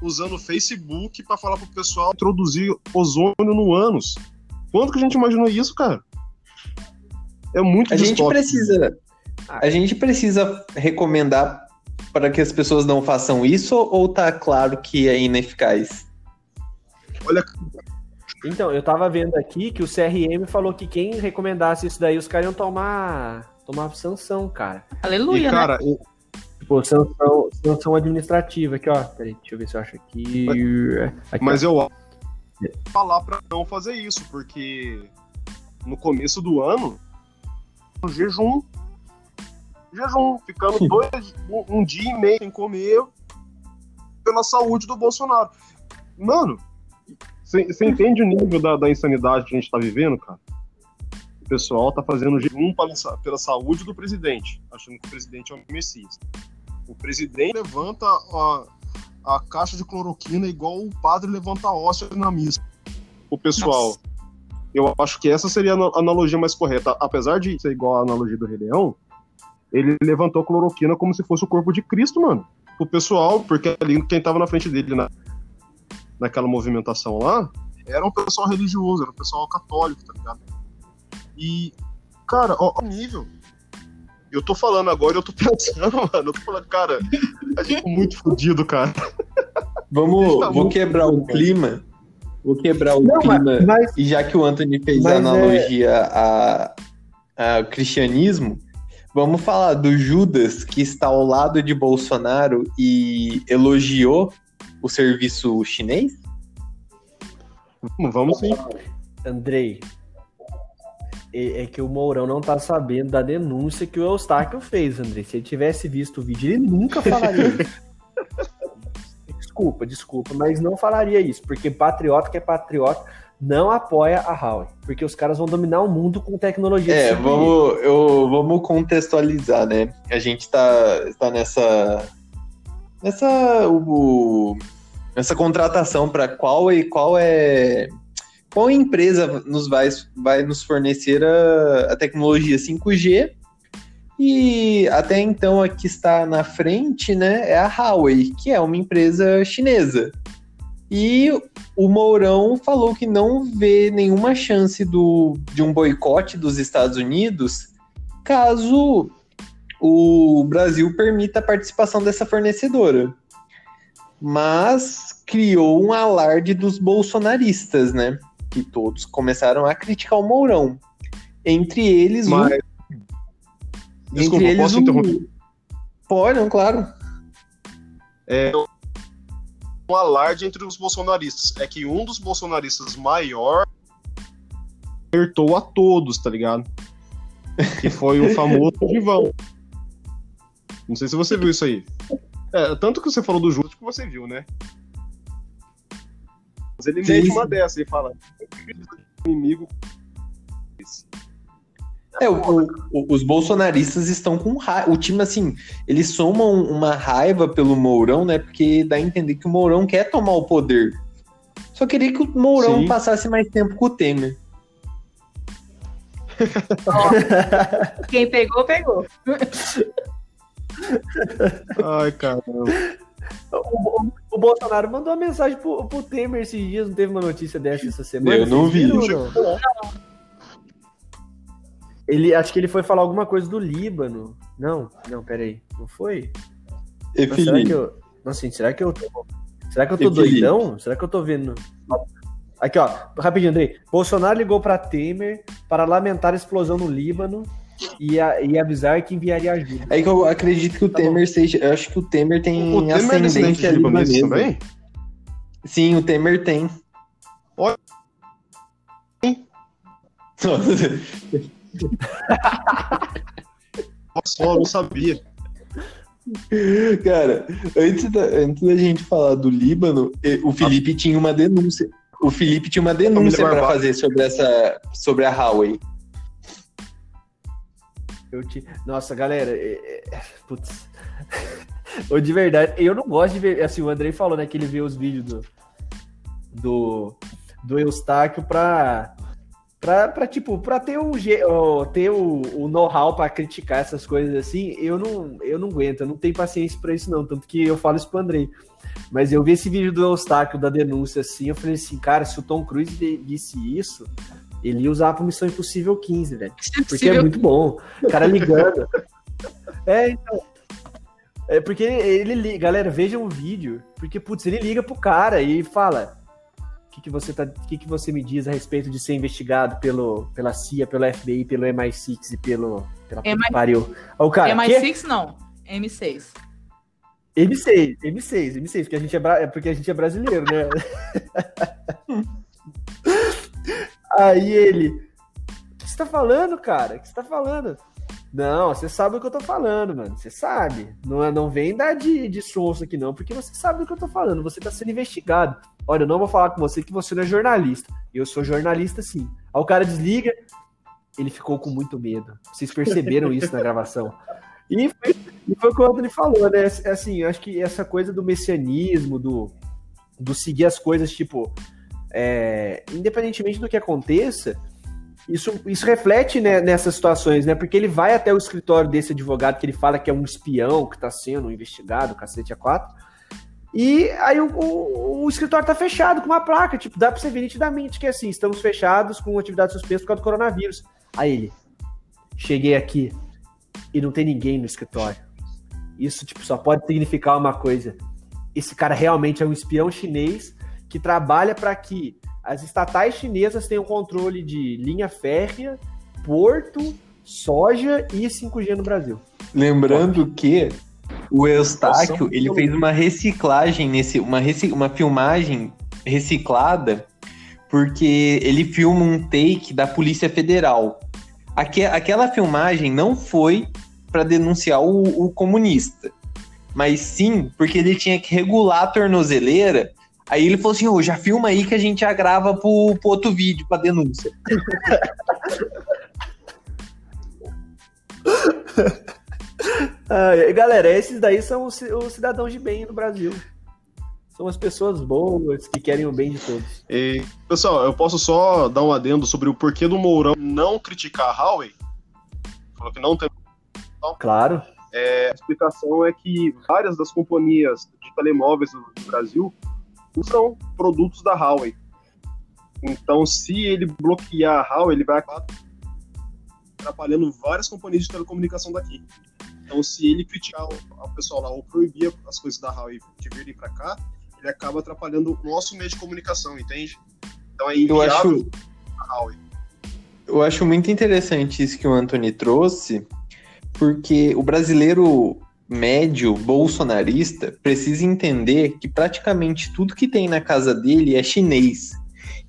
S1: usando o Facebook para falar pro pessoal introduzir ozônio no ânus? Quanto que a gente imaginou isso, cara? É muito
S3: A gente precisa a gente precisa recomendar para que as pessoas não façam isso ou tá claro que é ineficaz?
S2: Olha. Então, eu tava vendo aqui que o CRM falou que quem recomendasse isso daí, os caras iam tomar, tomar sanção, cara.
S4: Aleluia, e, cara, né?
S2: Tipo, sanção, sanção administrativa aqui, ó. Peraí, deixa eu ver se eu acho aqui.
S1: aqui Mas ó. eu falar para não fazer isso, porque no começo do ano, o jejum jejum, ficando dois, um, um, dia e meio sem comer pela saúde do Bolsonaro. Mano, você entende o nível da, da, insanidade que a gente tá vivendo, cara? O pessoal tá fazendo jejum pela, pela saúde do presidente, achando que o presidente é um messias. O presidente levanta a, a caixa de cloroquina igual o padre levanta a hóstia na missa. O pessoal. Nossa. Eu acho que essa seria a analogia mais correta. Apesar de ser igual a analogia do Rei Leão, ele levantou cloroquina como se fosse o corpo de Cristo, mano. O pessoal, porque ali quem tava na frente dele na, naquela movimentação lá, era um pessoal religioso, era um pessoal católico, tá ligado? E, cara, ó, ó nível. Eu tô falando agora, eu tô pensando, mano. Eu tô falando, cara, a gente tá muito fodido, cara.
S3: Vamos, tá vou quebrar o clima. Vou quebrar o Não, clima. Mas, e já que o Anthony fez a analogia é... ao cristianismo, Vamos falar do Judas, que está ao lado de Bolsonaro e elogiou o serviço chinês?
S1: Vamos sim.
S2: Andrei, é, é que o Mourão não tá sabendo da denúncia que o Eustáquio fez, Andrei. Se ele tivesse visto o vídeo, ele nunca falaria isso. desculpa, desculpa, mas não falaria isso, porque patriota que é patriota não apoia a Huawei, porque os caras vão dominar o mundo com tecnologia.
S3: É, vamos, eu, vamos contextualizar, né? A gente tá, tá nessa nessa o, contratação para qual e qual é qual empresa nos vai, vai nos fornecer a, a tecnologia 5G e até então a que está na frente, né, é a Huawei, que é uma empresa chinesa. E o Mourão falou que não vê nenhuma chance do, de um boicote dos Estados Unidos caso o Brasil permita a participação dessa fornecedora. Mas criou um alarde dos bolsonaristas, né? que todos começaram a criticar o Mourão. Entre eles, Mas... um...
S1: Desculpa, Entre eles, posso um... interromper?
S3: Pode, não, claro.
S1: É um alarde entre os bolsonaristas. É que um dos bolsonaristas maior acertou a todos, tá ligado? Que foi o famoso Givão. Não sei se você viu isso aí. É, tanto que você falou do Justo que você viu, né? Mas ele mete uma dessa e fala: inimigo.
S3: É, o, o, os bolsonaristas estão com raiva. O time, assim, eles somam uma raiva pelo Mourão, né? Porque dá a entender que o Mourão quer tomar o poder. Só queria que o Mourão Sim. passasse mais tempo com o Temer.
S4: Quem pegou, pegou.
S1: Ai, caramba.
S2: O, o, o, Bolsonaro mandou uma mensagem pro, pro Temer esses dias, não teve uma notícia dessa essa semana?
S3: Eu não vi.
S2: Ele, acho que ele foi falar alguma coisa do Líbano. Não, não, peraí. Não foi?
S3: E Mas será que
S2: eu. Nossa, gente, será que eu tô. Será que eu tô doidão? Será que eu tô vendo. Aqui, ó, rapidinho, Andrei. Bolsonaro ligou para Temer para lamentar a explosão no Líbano e, a, e avisar que enviaria ajuda.
S3: É que eu acredito que o tá Temer bom. seja. Eu acho que o Temer tem o Temer ascendente é libanês também? Sim, o Temer tem. Olha.
S1: Nossa, eu não sabia.
S3: Cara, antes da, antes da gente falar do Líbano, o Felipe tinha uma denúncia. O Felipe tinha uma denúncia para fazer sobre essa sobre a Huawei.
S2: Eu te... Nossa, galera, é, é... putz. Ou de verdade, eu não gosto de ver. Assim, o Andrei falou, né, que ele vê os vídeos do, do, do Eustáquio pra, pra, pra, tipo, pra ter o, ter o, o know-how pra criticar essas coisas assim. Eu não, eu não aguento, eu não tenho paciência pra isso, não. Tanto que eu falo isso pro Andrei. Mas eu vi esse vídeo do Eustáquio da denúncia assim, eu falei assim, cara, se o Tom Cruise disse isso, ele ia usar pra Missão Impossível 15, velho. Porque é muito bom. O cara ligando. é, então. É porque ele, liga, galera, vejam o vídeo, porque, putz, ele liga pro cara e fala: o que, que, você tá, que, que você me diz a respeito de ser investigado pelo, pela CIA, pelo FBI, pelo MI6 e pelo. Pela
S4: MI...
S2: pariu. O cara,
S4: MI6 não, M6.
S2: M6, M6, M6, porque a gente é, bra... porque a gente é brasileiro, né? Aí ele, o que você tá falando, cara? O que você tá falando? Não, você sabe o que eu tô falando, mano. Você sabe. Não, é, não vem dar de, de sonso aqui, não, porque você sabe o que eu tô falando. Você tá sendo investigado. Olha, eu não vou falar com você que você não é jornalista. Eu sou jornalista, sim. Aí o cara desliga. Ele ficou com muito medo. Vocês perceberam isso na gravação. E foi, e foi quando ele falou, né? Assim, eu acho que essa coisa do messianismo, do, do seguir as coisas, tipo, é, independentemente do que aconteça, isso, isso reflete né, nessas situações, né? Porque ele vai até o escritório desse advogado que ele fala que é um espião que está sendo investigado, cacete a quatro. E aí o, o, o, escritório tá fechado com uma placa, tipo, dá para você ver nitidamente que é assim, estamos fechados com atividade suspensa por causa do coronavírus. Aí ele, cheguei aqui e não tem ninguém no escritório. Isso, tipo, só pode significar uma coisa. Esse cara realmente é um espião chinês que trabalha para que as estatais chinesas tenham controle de linha férrea, porto, soja e 5G no Brasil.
S3: Lembrando que o Eustáquio, ele fez uma reciclagem nesse uma rec, uma filmagem reciclada porque ele filma um take da Polícia Federal. Aque, aquela filmagem não foi para denunciar o, o comunista, mas sim porque ele tinha que regular a tornozeleira Aí ele falou assim: ô, já filma aí que a gente já grava pro, pro outro vídeo, pra denúncia.
S2: ah, galera, esses daí são os, os, cidadãos de bem no Brasil. São as pessoas boas que querem o bem de todos.
S1: E, pessoal, eu posso só dar um adendo sobre o porquê do Mourão não criticar a Huawei? Falou que não tem.
S2: Claro.
S1: É, a explicação é que várias das companhias de telemóveis do Brasil usam produtos da Huawei. Então, se ele bloquear a Huawei, ele vai acabar atrapalhando várias companhias de telecomunicação daqui. Então, se ele criticar o, pessoal lá ou proibir as coisas da Huawei de virem para cá, ele acaba atrapalhando o nosso meio de comunicação, entende? Então é eu acho
S3: Eu acho muito interessante isso que o Anthony trouxe, porque o brasileiro médio bolsonarista precisa entender que praticamente tudo que tem na casa dele é chinês.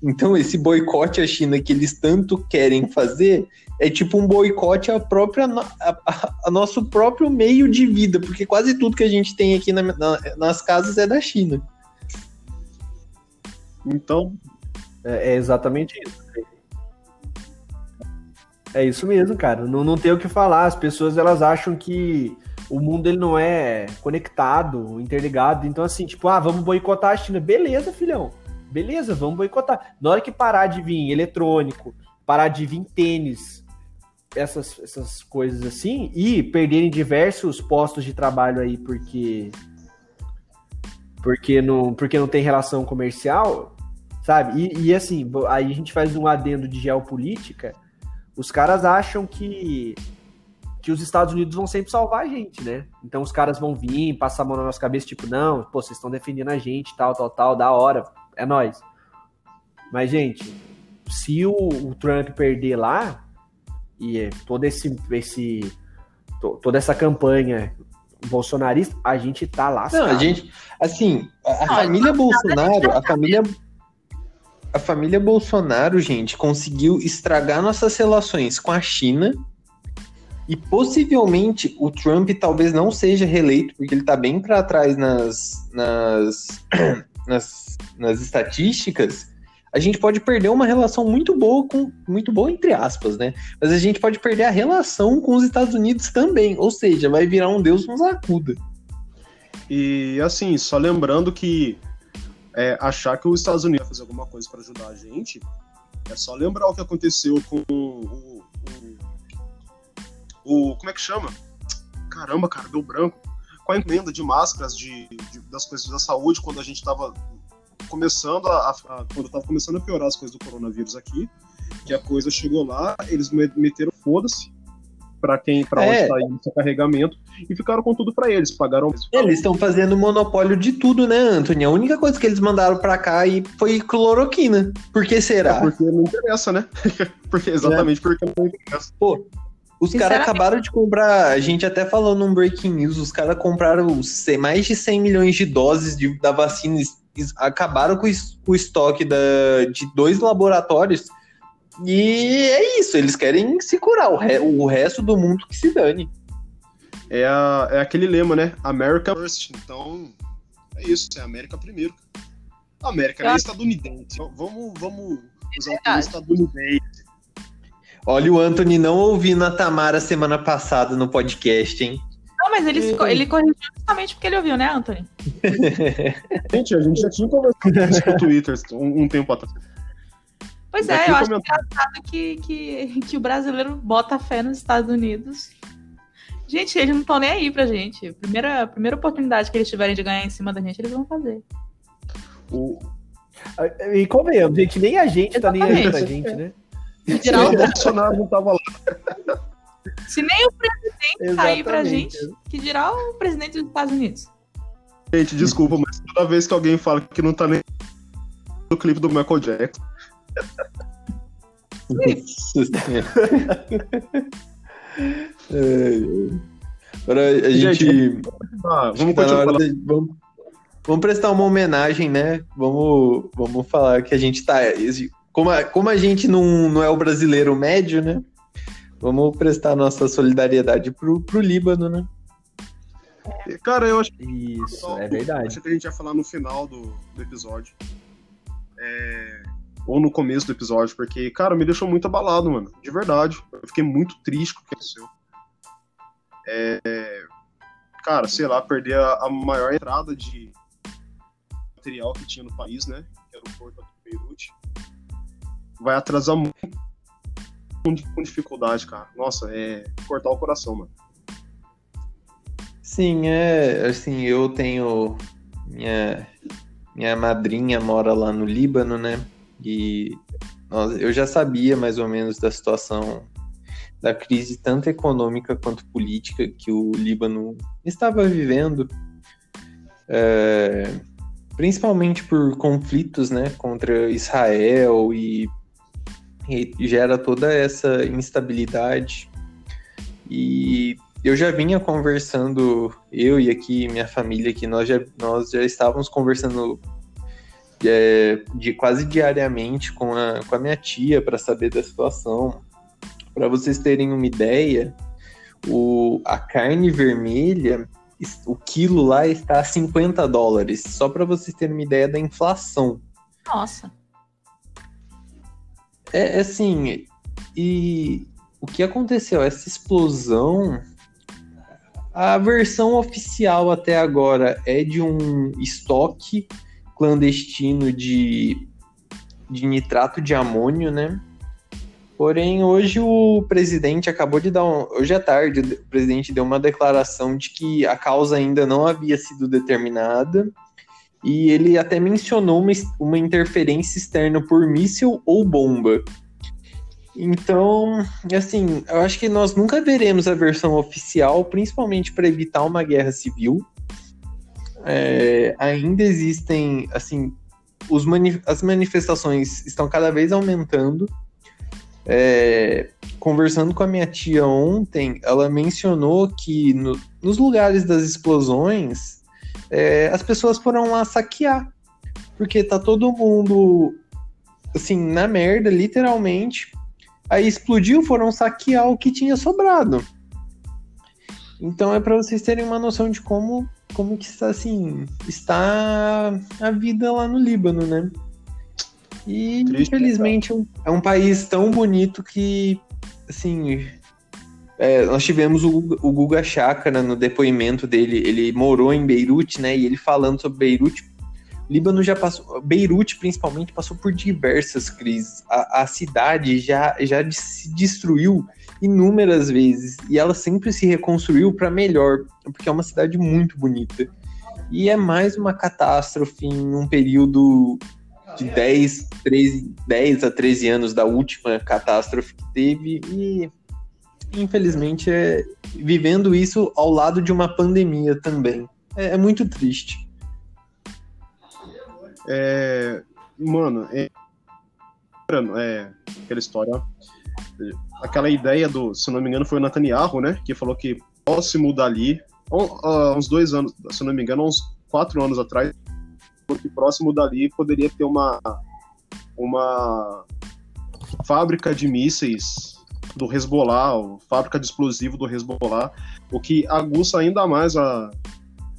S3: Então, esse boicote à China que eles tanto querem fazer é tipo um boicote à própria a, a, a, nosso próprio meio de vida, porque quase tudo que a gente tem aqui na, na, nas casas é da China.
S2: Então, é, é, exatamente isso. É isso mesmo, cara. Não, não tem o que falar. As pessoas elas acham que o mundo ele não é conectado, interligado. Então, assim, tipo, ah, vamos boicotar a China. Beleza, filhão. Beleza, vamos boicotar. Na hora que parar de vir eletrônico, parar de vir tênis, essas, essas coisas assim, e perderem diversos postos de trabalho aí porque porque não, porque não tem relação comercial, sabe? E, e assim, aí a gente faz um adendo de geopolítica. Os caras acham que que os Estados Unidos vão sempre salvar a gente, né? Então os caras vão vir, passar a mão na nossa cabeça, tipo, não, pô, vocês estão defendendo a gente, tal, tal, tal, da hora, é nós. Mas, gente, se o, o Trump perder lá, e é todo esse, esse to, toda essa campanha bolsonarista, a gente tá lá.
S3: Não, a gente, assim, a, a família Bolsonaro, a família a família Bolsonaro, gente, conseguiu estragar nossas relações com a China e possivelmente o Trump talvez não seja reeleito, porque ele está bem para trás nas, nas, nas, nas estatísticas. A gente pode perder uma relação muito boa com muito boa entre aspas, né? Mas a gente pode perder a relação com os Estados Unidos também, ou seja, vai virar um Deus nos acuda.
S1: E assim, só lembrando que é, achar que os Estados Unidos vai fazer alguma coisa para ajudar a gente, é só lembrar o que aconteceu com o, o. Como é que chama? Caramba, cara, deu branco. Com a emenda de máscaras de, de das coisas da saúde, quando a gente estava começando a, a, quando estava começando a piorar as coisas do coronavírus aqui, que a coisa chegou lá, eles meteram foda-se para quem para é. onde está indo o carregamento e ficaram com tudo para eles, pagaram.
S3: Eles estão fazendo monopólio de tudo, né, Antônio? A única coisa que eles mandaram para cá aí foi cloroquina. Por que será?
S1: É porque não interessa, né? porque exatamente é. porque não interessa.
S3: Pô, os caras acabaram de comprar, a gente até falou num breaking news, os caras compraram mais de 100 milhões de doses de, da vacina, acabaram com, com o estoque da, de dois laboratórios. E é isso, eles querem se curar, o, re, o resto do mundo que se dane.
S1: É, a, é aquele lema, né? America first. Então, é isso, é América primeiro. América é estadunidense. Vamos, vamos usar o termo estadunidense.
S3: Olha o Anthony não ouvindo a Tamara semana passada no podcast, hein?
S4: Não, mas ele, ele corrigiu justamente porque ele ouviu, né, Anthony?
S1: gente, a gente já tinha conversado isso no Twitter um, um tempo atrás.
S4: Pois é, eu acho engraçado que, que, que o brasileiro bota fé nos Estados Unidos. Gente, eles não estão nem aí pra gente. Primeira, primeira oportunidade que eles tiverem de ganhar em cima da gente, eles vão fazer.
S2: O... E convenhamos, gente, nem a gente Exatamente. tá nem aí pra gente, né?
S1: Tirar o Bolsonaro não tava lá.
S4: Se nem o presidente sair tá pra gente, que dirá o presidente dos Estados Unidos.
S1: Gente, desculpa, mas toda vez que alguém fala que não tá nem no clipe do Michael Jackson.
S3: Agora a gente. gente ah, vamos, tá continuar de, vamos, vamos prestar uma homenagem, né? Vamos, vamos falar que a gente tá como a, como a gente não, não é o brasileiro médio, né? Vamos prestar nossa solidariedade pro, pro Líbano, né?
S1: Cara, eu acho que.
S2: Isso, é verdade.
S1: Acho que a gente ia falar no final do, do episódio. É... Ou no começo do episódio, porque, cara, me deixou muito abalado, mano. De verdade. Eu fiquei muito triste com o que aconteceu. É... Cara, sei lá, perder a, a maior entrada de material que tinha no país, né? Que era o Porto do Beirute vai atrasar muito com dificuldade, cara. Nossa, é cortar o coração, mano.
S3: Sim, é assim, eu tenho minha minha madrinha mora lá no Líbano, né? E nossa, eu já sabia mais ou menos da situação da crise tanto econômica quanto política que o Líbano estava vivendo. É, principalmente por conflitos, né, contra Israel e, e gera toda essa instabilidade. E eu já vinha conversando, eu e aqui minha família, que nós já, nós já estávamos conversando é, de quase diariamente com a, com a minha tia para saber da situação. Para vocês terem uma ideia, o, a carne vermelha, o quilo lá está a 50 dólares. Só para vocês terem uma ideia da inflação.
S4: Nossa.
S3: É, é assim, e o que aconteceu? Essa explosão. A versão oficial até agora é de um estoque clandestino de, de nitrato de amônio, né? Porém, hoje o presidente acabou de dar um. Hoje à tarde, o presidente deu uma declaração de que a causa ainda não havia sido determinada. E ele até mencionou uma, uma interferência externa por míssil ou bomba. Então, assim, eu acho que nós nunca veremos a versão oficial, principalmente para evitar uma guerra civil. É, ainda existem, assim, os mani as manifestações estão cada vez aumentando. É, conversando com a minha tia ontem, ela mencionou que no, nos lugares das explosões é, as pessoas foram lá saquear, porque tá todo mundo assim na merda, literalmente. Aí explodiu, foram saquear o que tinha sobrado. Então é para vocês terem uma noção de como como que está assim está a vida lá no Líbano, né? E Triste, infelizmente é, é um país tão bonito que assim é, nós tivemos o, o Guga Chakra no depoimento dele. Ele morou em Beirute, né? E ele falando sobre Beirute. Líbano já passou, Beirute principalmente passou por diversas crises. A, a cidade já, já se destruiu inúmeras vezes e ela sempre se reconstruiu para melhor, porque é uma cidade muito bonita. E é mais uma catástrofe em um período de 10, 13, 10 a 13 anos da última catástrofe que teve e infelizmente é vivendo isso ao lado de uma pandemia também. É, é muito triste.
S1: É, mano, é, é aquela história aquela ideia do, se não me engano, foi o Netanyahu, né? Que falou que próximo dali, uns dois anos, se não me engano, uns quatro anos atrás, que próximo dali poderia ter uma, uma fábrica de mísseis do Hezbollah, fábrica de explosivo do Hezbollah, o que aguça ainda mais a,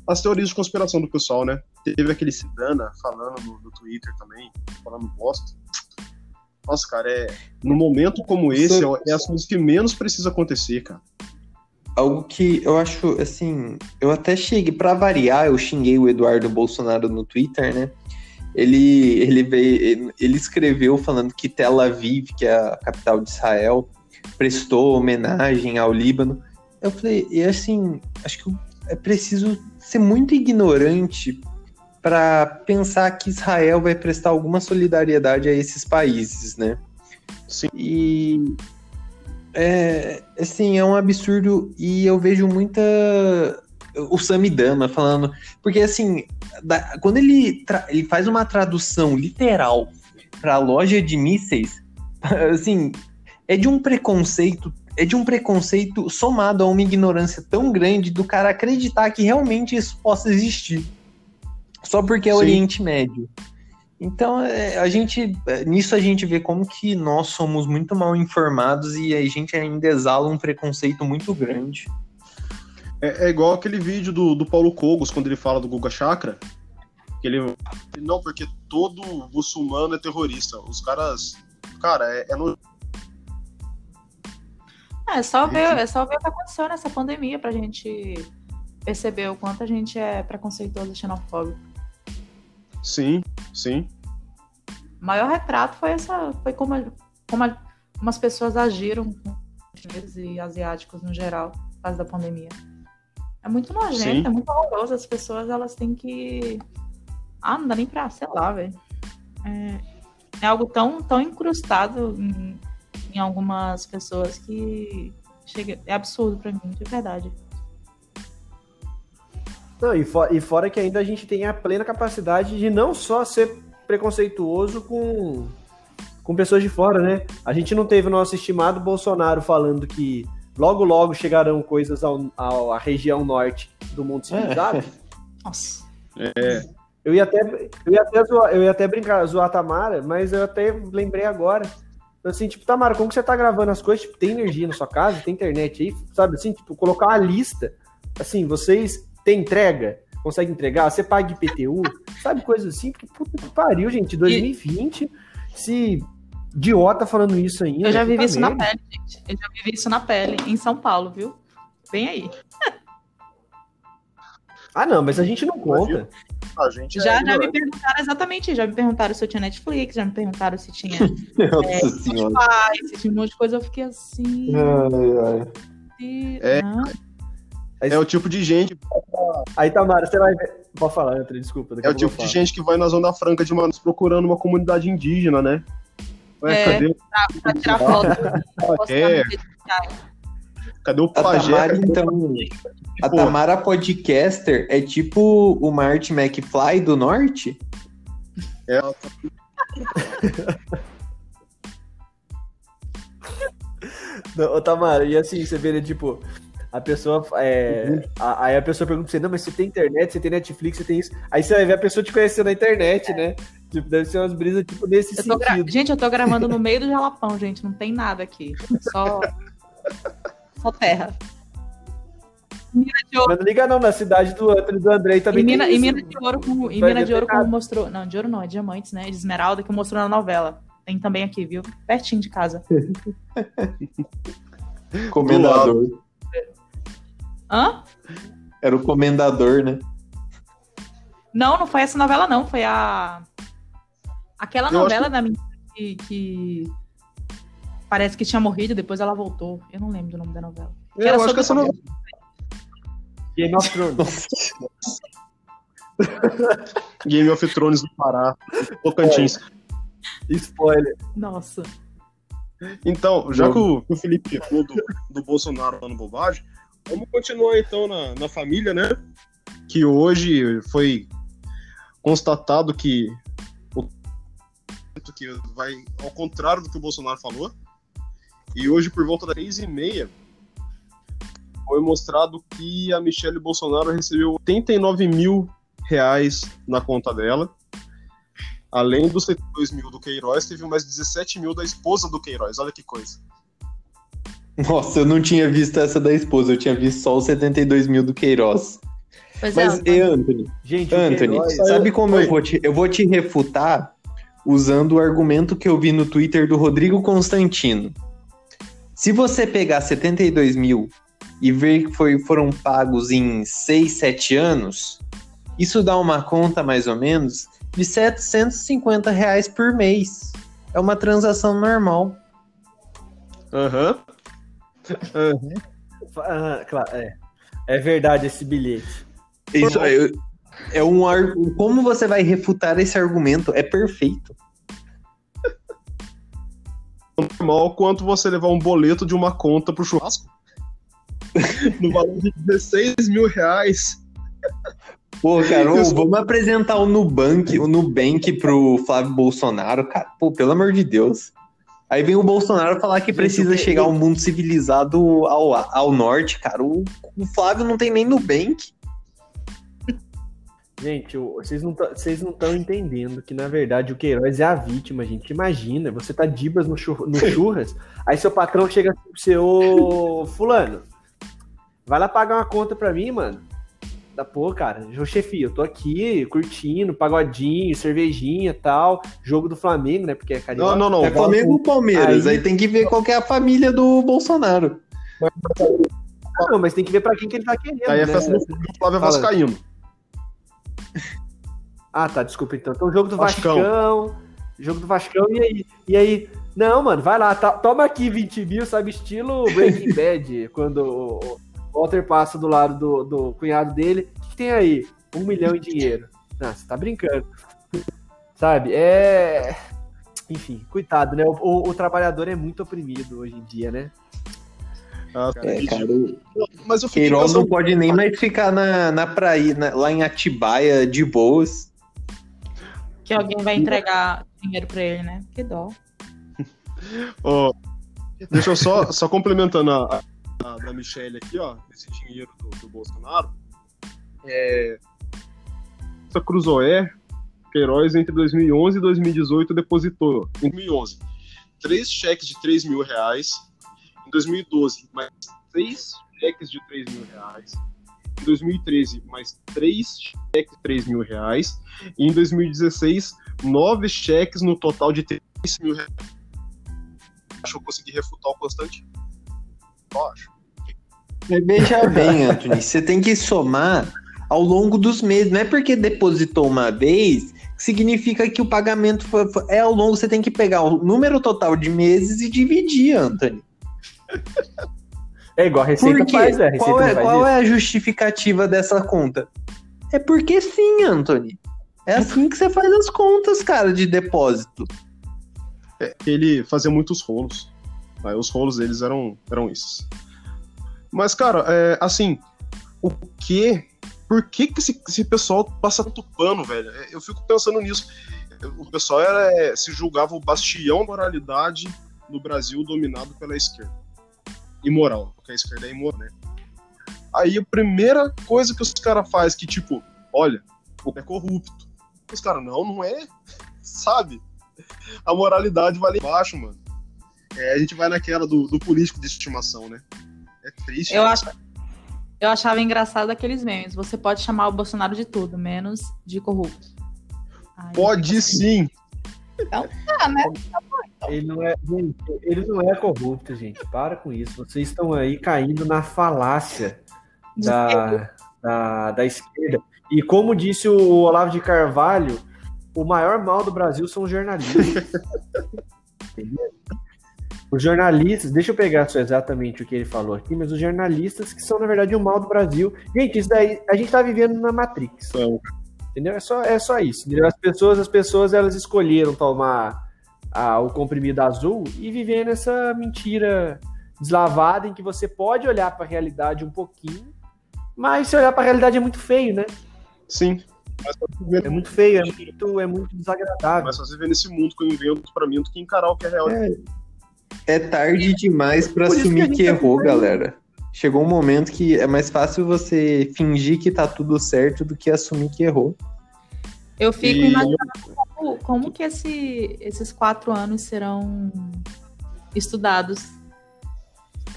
S1: as teorias de conspiração do pessoal, né? Teve aquele Sidana falando no, no Twitter também, falando bosta. Nossa, cara, é. No momento como esse, é, é as coisas que menos precisa acontecer, cara.
S3: Algo que eu acho, assim, eu até cheguei, para variar, eu xinguei o Eduardo Bolsonaro no Twitter, né? Ele, ele, veio, ele escreveu falando que Tel Aviv, que é a capital de Israel, prestou homenagem ao Líbano. Eu falei, e assim, acho que é preciso ser muito ignorante para pensar que Israel vai prestar alguma solidariedade a esses países, né?
S1: Sim.
S3: E é, assim, é um absurdo e eu vejo muita o Samidama falando, porque assim, da, quando ele, ele faz uma tradução literal para a loja de mísseis, assim, é de um preconceito, é de um preconceito somado a uma ignorância tão grande do cara acreditar que realmente isso possa existir só porque é Sim. Oriente Médio. Então, é, a gente, é, nisso a gente vê como que nós somos muito mal informados e a gente ainda exala um preconceito muito grande.
S1: É, é igual aquele vídeo do, do Paulo Cogos, quando ele fala do Guga Chakra, que ele, não, porque todo muçulmano é terrorista. Os caras, cara, é, é no...
S4: É só ver, é só ver o que aconteceu nessa pandemia pra gente perceber o quanto a gente é preconceituoso e xenofóbico.
S1: Sim, sim.
S4: O maior retrato foi essa, foi como, como, a, como as pessoas agiram com chineses e asiáticos no geral, por causa da pandemia. É muito nojento, sim. é muito horroroso. As pessoas, elas têm que... Ah, não dá nem pra, sei lá, velho. É, é, algo tão, tão incrustado em, em algumas pessoas que chega, é absurdo para mim, de verdade.
S2: Não, e, for, e fora que ainda a gente tem a plena capacidade de não só ser preconceituoso com, com pessoas de fora, né? A gente não teve o nosso estimado Bolsonaro falando que logo logo chegarão coisas ao, ao à região norte do mundo civilizado. É.
S4: Nossa.
S2: É. Eu ia até, eu ia até, zoar, eu ia até brincar, zoar a Tamara, mas eu até lembrei agora. Assim, tipo, Tamara, como que você tá gravando as coisas? Tipo, tem energia na sua casa? Tem internet aí? Sabe assim, tipo, colocar uma lista. Assim, vocês têm entrega? Consegue entregar? Você paga IPTU? Sabe, coisas assim? Porque, puta que pariu, gente. 2020, e... se idiota falando isso ainda.
S4: Eu já vivi isso merda. na pele, gente. Eu já vivi isso na pele, em São Paulo, viu? Vem aí.
S2: ah, não, mas a gente não conta.
S4: A gente já, é já me perguntaram exatamente, já me perguntaram se eu tinha Netflix, já me perguntaram se tinha é, Spotify, se tinha um monte de coisa, eu fiquei assim. Ai, ai.
S1: E... É, é o tipo de gente.
S2: Aí, Tamara, você vai ver. Pode falar, André, desculpa.
S1: É o tipo de gente que vai na Zona Franca de Manos procurando uma comunidade indígena, né?
S4: Ué, é, cadê? Pra, pra tirar foto.
S1: é. Cadê o pajé?
S3: A Tamara, então, a Tamara Podcaster é tipo o Marty McFly do Norte?
S1: É.
S2: Não, ô, Tamara, e assim, você vê, né, tipo, a pessoa. É, uhum. a, aí a pessoa pergunta pra você, não, mas você tem internet, você tem Netflix, você tem isso. Aí você vai ver a pessoa te conhecendo na internet, é. né? Tipo, deve ser umas brisas, tipo, nesse sentido.
S4: Gra... Gente, eu tô gravando no meio do Jalapão, gente. Não tem nada aqui. Só. Só terra.
S2: Mas não liga não, na cidade do Antônio do Andrei também
S4: e mina, tem mina de ouro, como, e mina de ouro como mostrou... Não, de ouro não, é diamantes, né? De esmeralda, que mostrou na novela. Tem também aqui, viu? Pertinho de casa.
S3: Comendador.
S4: Hã?
S3: Era o comendador, né?
S4: Não, não foi essa novela, não. Foi a... Aquela Eu novela que... da menina que... que parece que tinha morrido, depois ela voltou. Eu não lembro do nome da novela.
S1: Eu era acho que essa novela...
S2: Game of Thrones.
S1: Game of Thrones do Pará, Tocantins.
S2: Spoiler.
S4: Nossa.
S1: Então, já que o, o Felipe falou do, do Bolsonaro falando bobagem, vamos continuar então na, na família, né? Que hoje foi constatado que o que vai ao contrário do que o Bolsonaro falou. E hoje, por volta das três e meia, foi mostrado que a Michelle Bolsonaro recebeu 89 mil reais na conta dela. Além dos 72 mil do Queiroz, teve mais 17 mil da esposa do Queiroz. Olha que coisa.
S3: Nossa, eu não tinha visto essa da esposa, eu tinha visto só os 72 mil do Queiroz. Pois Mas, é, e Anthony? Gente, Anthony, Queiroz, sabe como eu vou, te, eu vou te refutar usando o argumento que eu vi no Twitter do Rodrigo Constantino. Se você pegar 72 mil e ver que foi, foram pagos em 6, 7 anos, isso dá uma conta mais ou menos de 750 reais por mês. É uma transação normal.
S1: Aham.
S2: Uhum. uhum. Ah, claro, é. é verdade esse bilhete.
S3: Isso é, é um como você vai refutar esse argumento? É perfeito.
S1: Normal quanto você levar um boleto de uma conta pro churrasco? no valor de 16 mil reais.
S3: Pô, cara, vamos apresentar o Nubank, o Nubank pro Flávio Bolsonaro, cara. Pô, pelo amor de Deus. Aí vem o Bolsonaro falar que precisa chegar ao mundo civilizado ao, ao norte, cara. O, o Flávio não tem nem Nubank.
S2: Gente, vocês não estão entendendo que, na verdade, o Queiroz é a vítima, gente. Imagina, você tá dibas no, chur, no churras, aí seu patrão chega assim pro seu fulano. Vai lá pagar uma conta pra mim, mano. Da pô, cara, ô chefia, eu tô aqui curtindo, pagodinho, cervejinha tal, jogo do Flamengo, né? Porque é
S3: carioca. Não, não, não. Flamengo ou Palmeiras. Aí... aí... tem que ver qual é a família do Bolsonaro.
S2: Não, mas tem que ver pra quem que ele tá querendo.
S1: Aí é né? festa do Flávio Vascaíno.
S2: Ah, tá, desculpa então. Então, jogo do Vascão. Vascão jogo do Vascão, e aí? E aí? Não, mano, vai lá, tá, toma aqui 20 mil, sabe? Estilo Breaking Bad, quando Walter passa do lado do, do cunhado dele. O que tem aí? Um milhão em dinheiro. Ah, você tá brincando. Sabe? É. Enfim, coitado, né? O, o, o, trabalhador é muito oprimido hoje em dia, né?
S3: Ah, é, cara, o... mas o Queiroz não pode nem mais ficar na, na praia, na, lá em Atibaia, de boas.
S4: Que alguém vai entregar dinheiro pra ele, né? Que dó.
S1: oh, deixa eu só, só complementando a, a, da Michelle aqui, ó, esse dinheiro do, do Bolsonaro. É, essa Cruzoé, Queiroz, entre 2011 e 2018, depositou, em 2011, três cheques de 3 mil reais. Em 2012, mais três cheques de 3 mil reais. Em 2013, mais três cheques de 3 mil reais. E em 2016, nove cheques no total de 3 mil reais. Acho que eu consegui refutar o Constantino. Eu acho.
S3: Veja bem, Anthony, você tem que somar ao longo dos meses. Não é porque depositou uma vez significa que o pagamento foi, foi, é ao longo. Você tem que pegar o número total de meses e dividir, Anthony.
S2: É igual a Receita faz, é. A
S3: Receita qual, é, qual é a justificativa dessa conta? É porque sim, Anthony. É assim que você faz as contas, cara, de depósito.
S1: É, ele fazia muitos rolos. Aí os rolos deles eram, eram esses. Mas, cara, é, assim, o que por que, que esse, esse pessoal passa tanto pano, velho? É, eu fico pensando nisso. O pessoal era, é, se julgava o bastião da moralidade no Brasil dominado pela esquerda. Imoral, porque a esquerda é imoral, né? Aí a primeira coisa que os caras fazem que, tipo, olha, o é corrupto. Os caras, não, não é. Sabe? A moralidade vai lá embaixo, mano. É, a gente vai naquela do, do político de estimação, né? É triste.
S4: Eu né? acho, eu achava engraçado aqueles memes. Você pode chamar o Bolsonaro de tudo, menos de corrupto.
S1: Ai, pode sim.
S4: Então tá, né? Tá
S2: bom, então. Ele não é, gente, ele não é corrupto, gente. Para com isso. Vocês estão aí caindo na falácia da, da, da esquerda. E como disse o Olavo de Carvalho, o maior mal do Brasil são os jornalistas. Entendeu? Os jornalistas, deixa eu pegar só exatamente o que ele falou aqui, mas os jornalistas que são, na verdade, o mal do Brasil. Gente, isso daí, a gente tá vivendo na Matrix. Entendeu? É só, é só isso. Entendeu? As pessoas, as pessoas, elas escolheram tomar a, o comprimido azul e viver nessa mentira deslavada em que você pode olhar para a realidade um pouquinho, mas se olhar para a realidade é muito feio, né?
S1: Sim.
S2: É muito feio, é muito, é muito desagradável.
S1: Mas você vê nesse mundo que eu invento para mim do que encarar o que é real. É,
S3: é tarde demais para assumir que, que errou, galera. Chegou um momento que é mais fácil você fingir que tá tudo certo do que assumir que errou.
S4: Eu fico e... imaginando como, como que esse, esses quatro anos serão estudados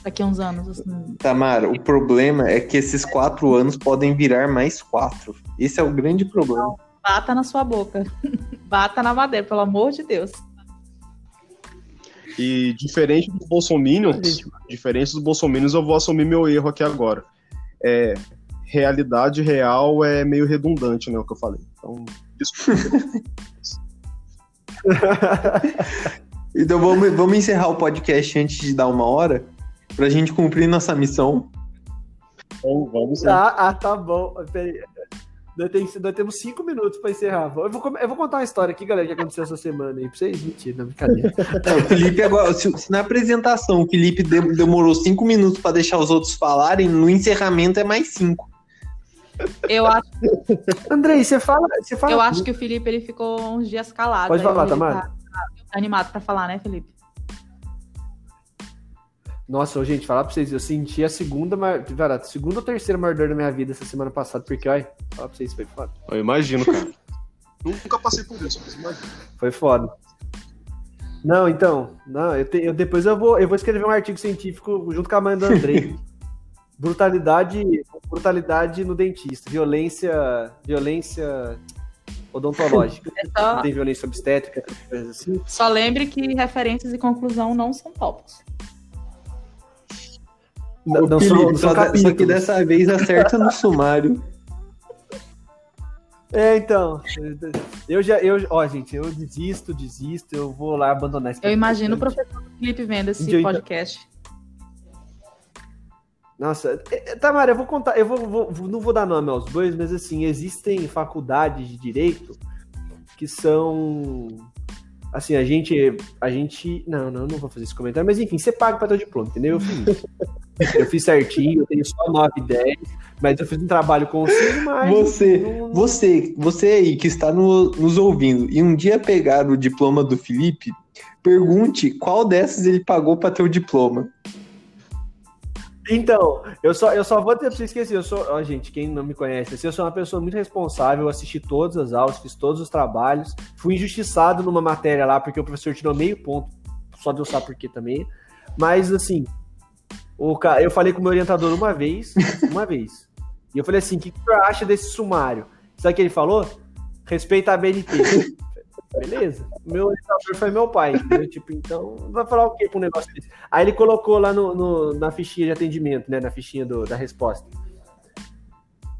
S4: daqui a uns anos. Assim.
S3: Tamara, o problema é que esses quatro anos podem virar mais quatro. Esse é o grande problema. Não,
S4: bata na sua boca. Bata na madeira, pelo amor de Deus.
S1: E diferente dos bolsominions, diferente dos bolsominions, eu vou assumir meu erro aqui agora. É, realidade real é meio redundante, né, o que eu falei. Então, desculpa.
S3: então vamos, vamos encerrar o podcast antes de dar uma hora, pra gente cumprir nossa missão.
S2: Então, vamos Ah, ah, tá bom. Peraí. Nós, tem, nós temos cinco minutos para encerrar. Eu vou, eu vou contar uma história aqui, galera, que aconteceu essa semana aí, pra vocês mentira, não, brincadeira.
S3: Não, o Felipe agora, se, se, na apresentação o Felipe demorou cinco minutos para deixar os outros falarem, no encerramento é mais cinco.
S4: Eu acho.
S2: Andrei, você fala, você fala.
S4: Eu acho que o Felipe ele ficou uns dias calado.
S2: Pode falar, Tamara. Tá,
S4: tá animado para falar, né, Felipe?
S2: Nossa, gente, falar pra vocês, eu senti a segunda, cara, a segunda ou terceira maior dor da minha vida essa semana passada, porque, olha, falar pra vocês, foi foda.
S1: Eu imagino, cara. Nunca passei por isso, mas imagino.
S2: Foi foda. Não, então, não, eu, te, eu depois eu vou, eu vou escrever um artigo científico junto com a mãe do Andrei. brutalidade, brutalidade no dentista, violência, violência odontológica. É só... Não tem violência obstétrica, coisas assim.
S4: Só lembre que referências e conclusão não são tópicos.
S3: Não, só, só que dessa vez acerta no sumário.
S2: É, então. Eu já. Eu, ó, gente, eu desisto, desisto, eu vou lá abandonar esse
S4: Eu imagino o professor Felipe vendo esse então. podcast.
S2: Nossa, é, é, Tamara, eu vou contar, eu vou, vou, não vou dar nome aos dois, mas assim, existem faculdades de direito que são assim, a gente, a gente, não, não, não vou fazer esse comentário, mas enfim, você paga para ter o diploma, entendeu? Eu fiz, eu fiz certinho, eu tenho só 9 e 10, mas eu fiz um trabalho com mas
S3: você, não... você, você aí que está no, nos ouvindo e um dia pegar o diploma do Felipe, pergunte qual dessas ele pagou para ter o diploma.
S2: Então, eu só, eu só vou ter pra você esquecer. Eu sou, ó, gente, quem não me conhece, assim, eu sou uma pessoa muito responsável. Eu assisti todas as aulas, fiz todos os trabalhos. Fui injustiçado numa matéria lá, porque o professor tirou meio ponto. Só Deus sabe por quê também. Mas, assim, o, eu falei com o meu orientador uma vez, uma vez. E eu falei assim: o que, que você acha desse sumário? Sabe o que ele falou? Respeita a BNT. Beleza. Meu orientador foi meu pai. Tipo, então, vai falar o quê com um negócio desse? Aí ele colocou lá no, no, na fichinha de atendimento, né? Na fichinha do, da resposta.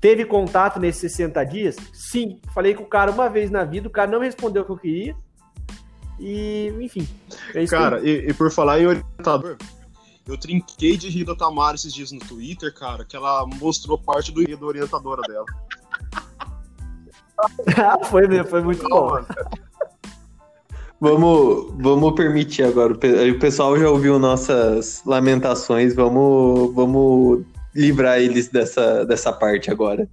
S2: Teve contato nesses 60 dias? Sim. Falei com o cara uma vez na vida, o cara não respondeu o que eu queria. E, enfim.
S1: É cara, e, e, por falar em orientador, eu trinquei de rir da Tamara esses dias no Twitter, cara, que ela mostrou parte do da orientadora dela.
S2: Foi mesmo, foi muito bom.
S3: Vamos, vamos permitir agora. O pessoal já ouviu nossas lamentações. Vamos, vamos livrar eles dessa, dessa parte agora.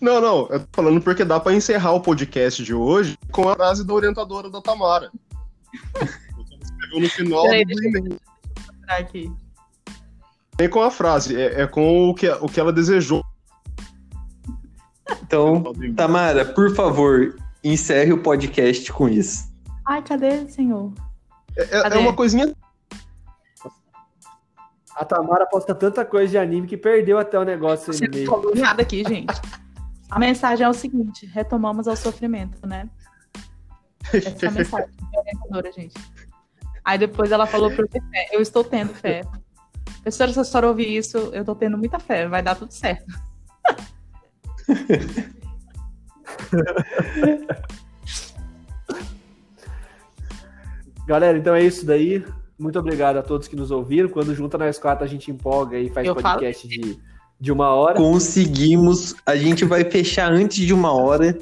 S1: Não, não, eu tô falando porque dá para encerrar o podcast de hoje com a frase da orientadora da Tamara. escreveu no final Peraí, do e-mail. aqui. Nem com a frase, é, é, com o que, o que ela desejou.
S3: Então, Tamara, por favor, encerre o podcast com isso.
S4: Ai, cadê, senhor?
S1: É, é, cadê? é uma coisinha.
S2: A Tamara posta tanta coisa de anime que perdeu até o negócio
S4: Você não falou nada aqui, gente. A mensagem é o seguinte: retomamos ao sofrimento, né? Essa é a mensagem orientadora, gente. Aí depois ela falou pra eu ter fé. Eu estou tendo fé. Professora, se a senhora ouvir isso, eu estou tendo muita fé. Vai dar tudo certo.
S2: Galera, então é isso daí. Muito obrigado a todos que nos ouviram. Quando junta nós quatro, a gente empolga e faz Eu podcast de, de uma hora.
S3: Conseguimos. A gente vai fechar antes de uma hora.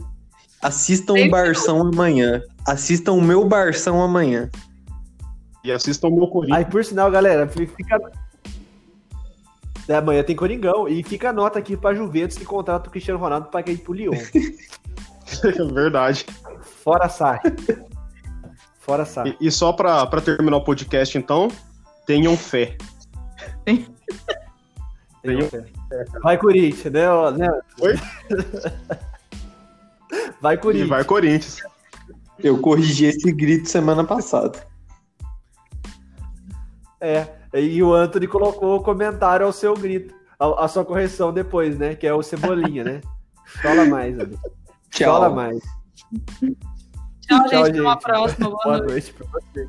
S3: Assistam o Barção amanhã. Assistam o meu Barção amanhã.
S1: E assistam o meu Corinthians.
S2: Aí, por sinal, galera, fica. É, amanhã tem Coringão. E fica a nota aqui pra Juventus que contrata o Cristiano Ronaldo para ir pro Lyon.
S1: Verdade.
S2: Fora sai. Fora saco.
S1: E, e só pra, pra terminar o podcast, então, tenham fé.
S2: tenham fé. Vai Corinthians, né? né? Oi? Vai Corinthians.
S1: E vai Corinthians.
S3: Eu corrigi esse grito semana passada.
S2: É, e o Anthony colocou o comentário ao seu grito, a, a sua correção depois, né? Que é o Cebolinha, né? Chola mais, Tchau. Chola mais.
S4: Tchau, gente. Até uma próxima. Boa, Boa noite. noite pra você.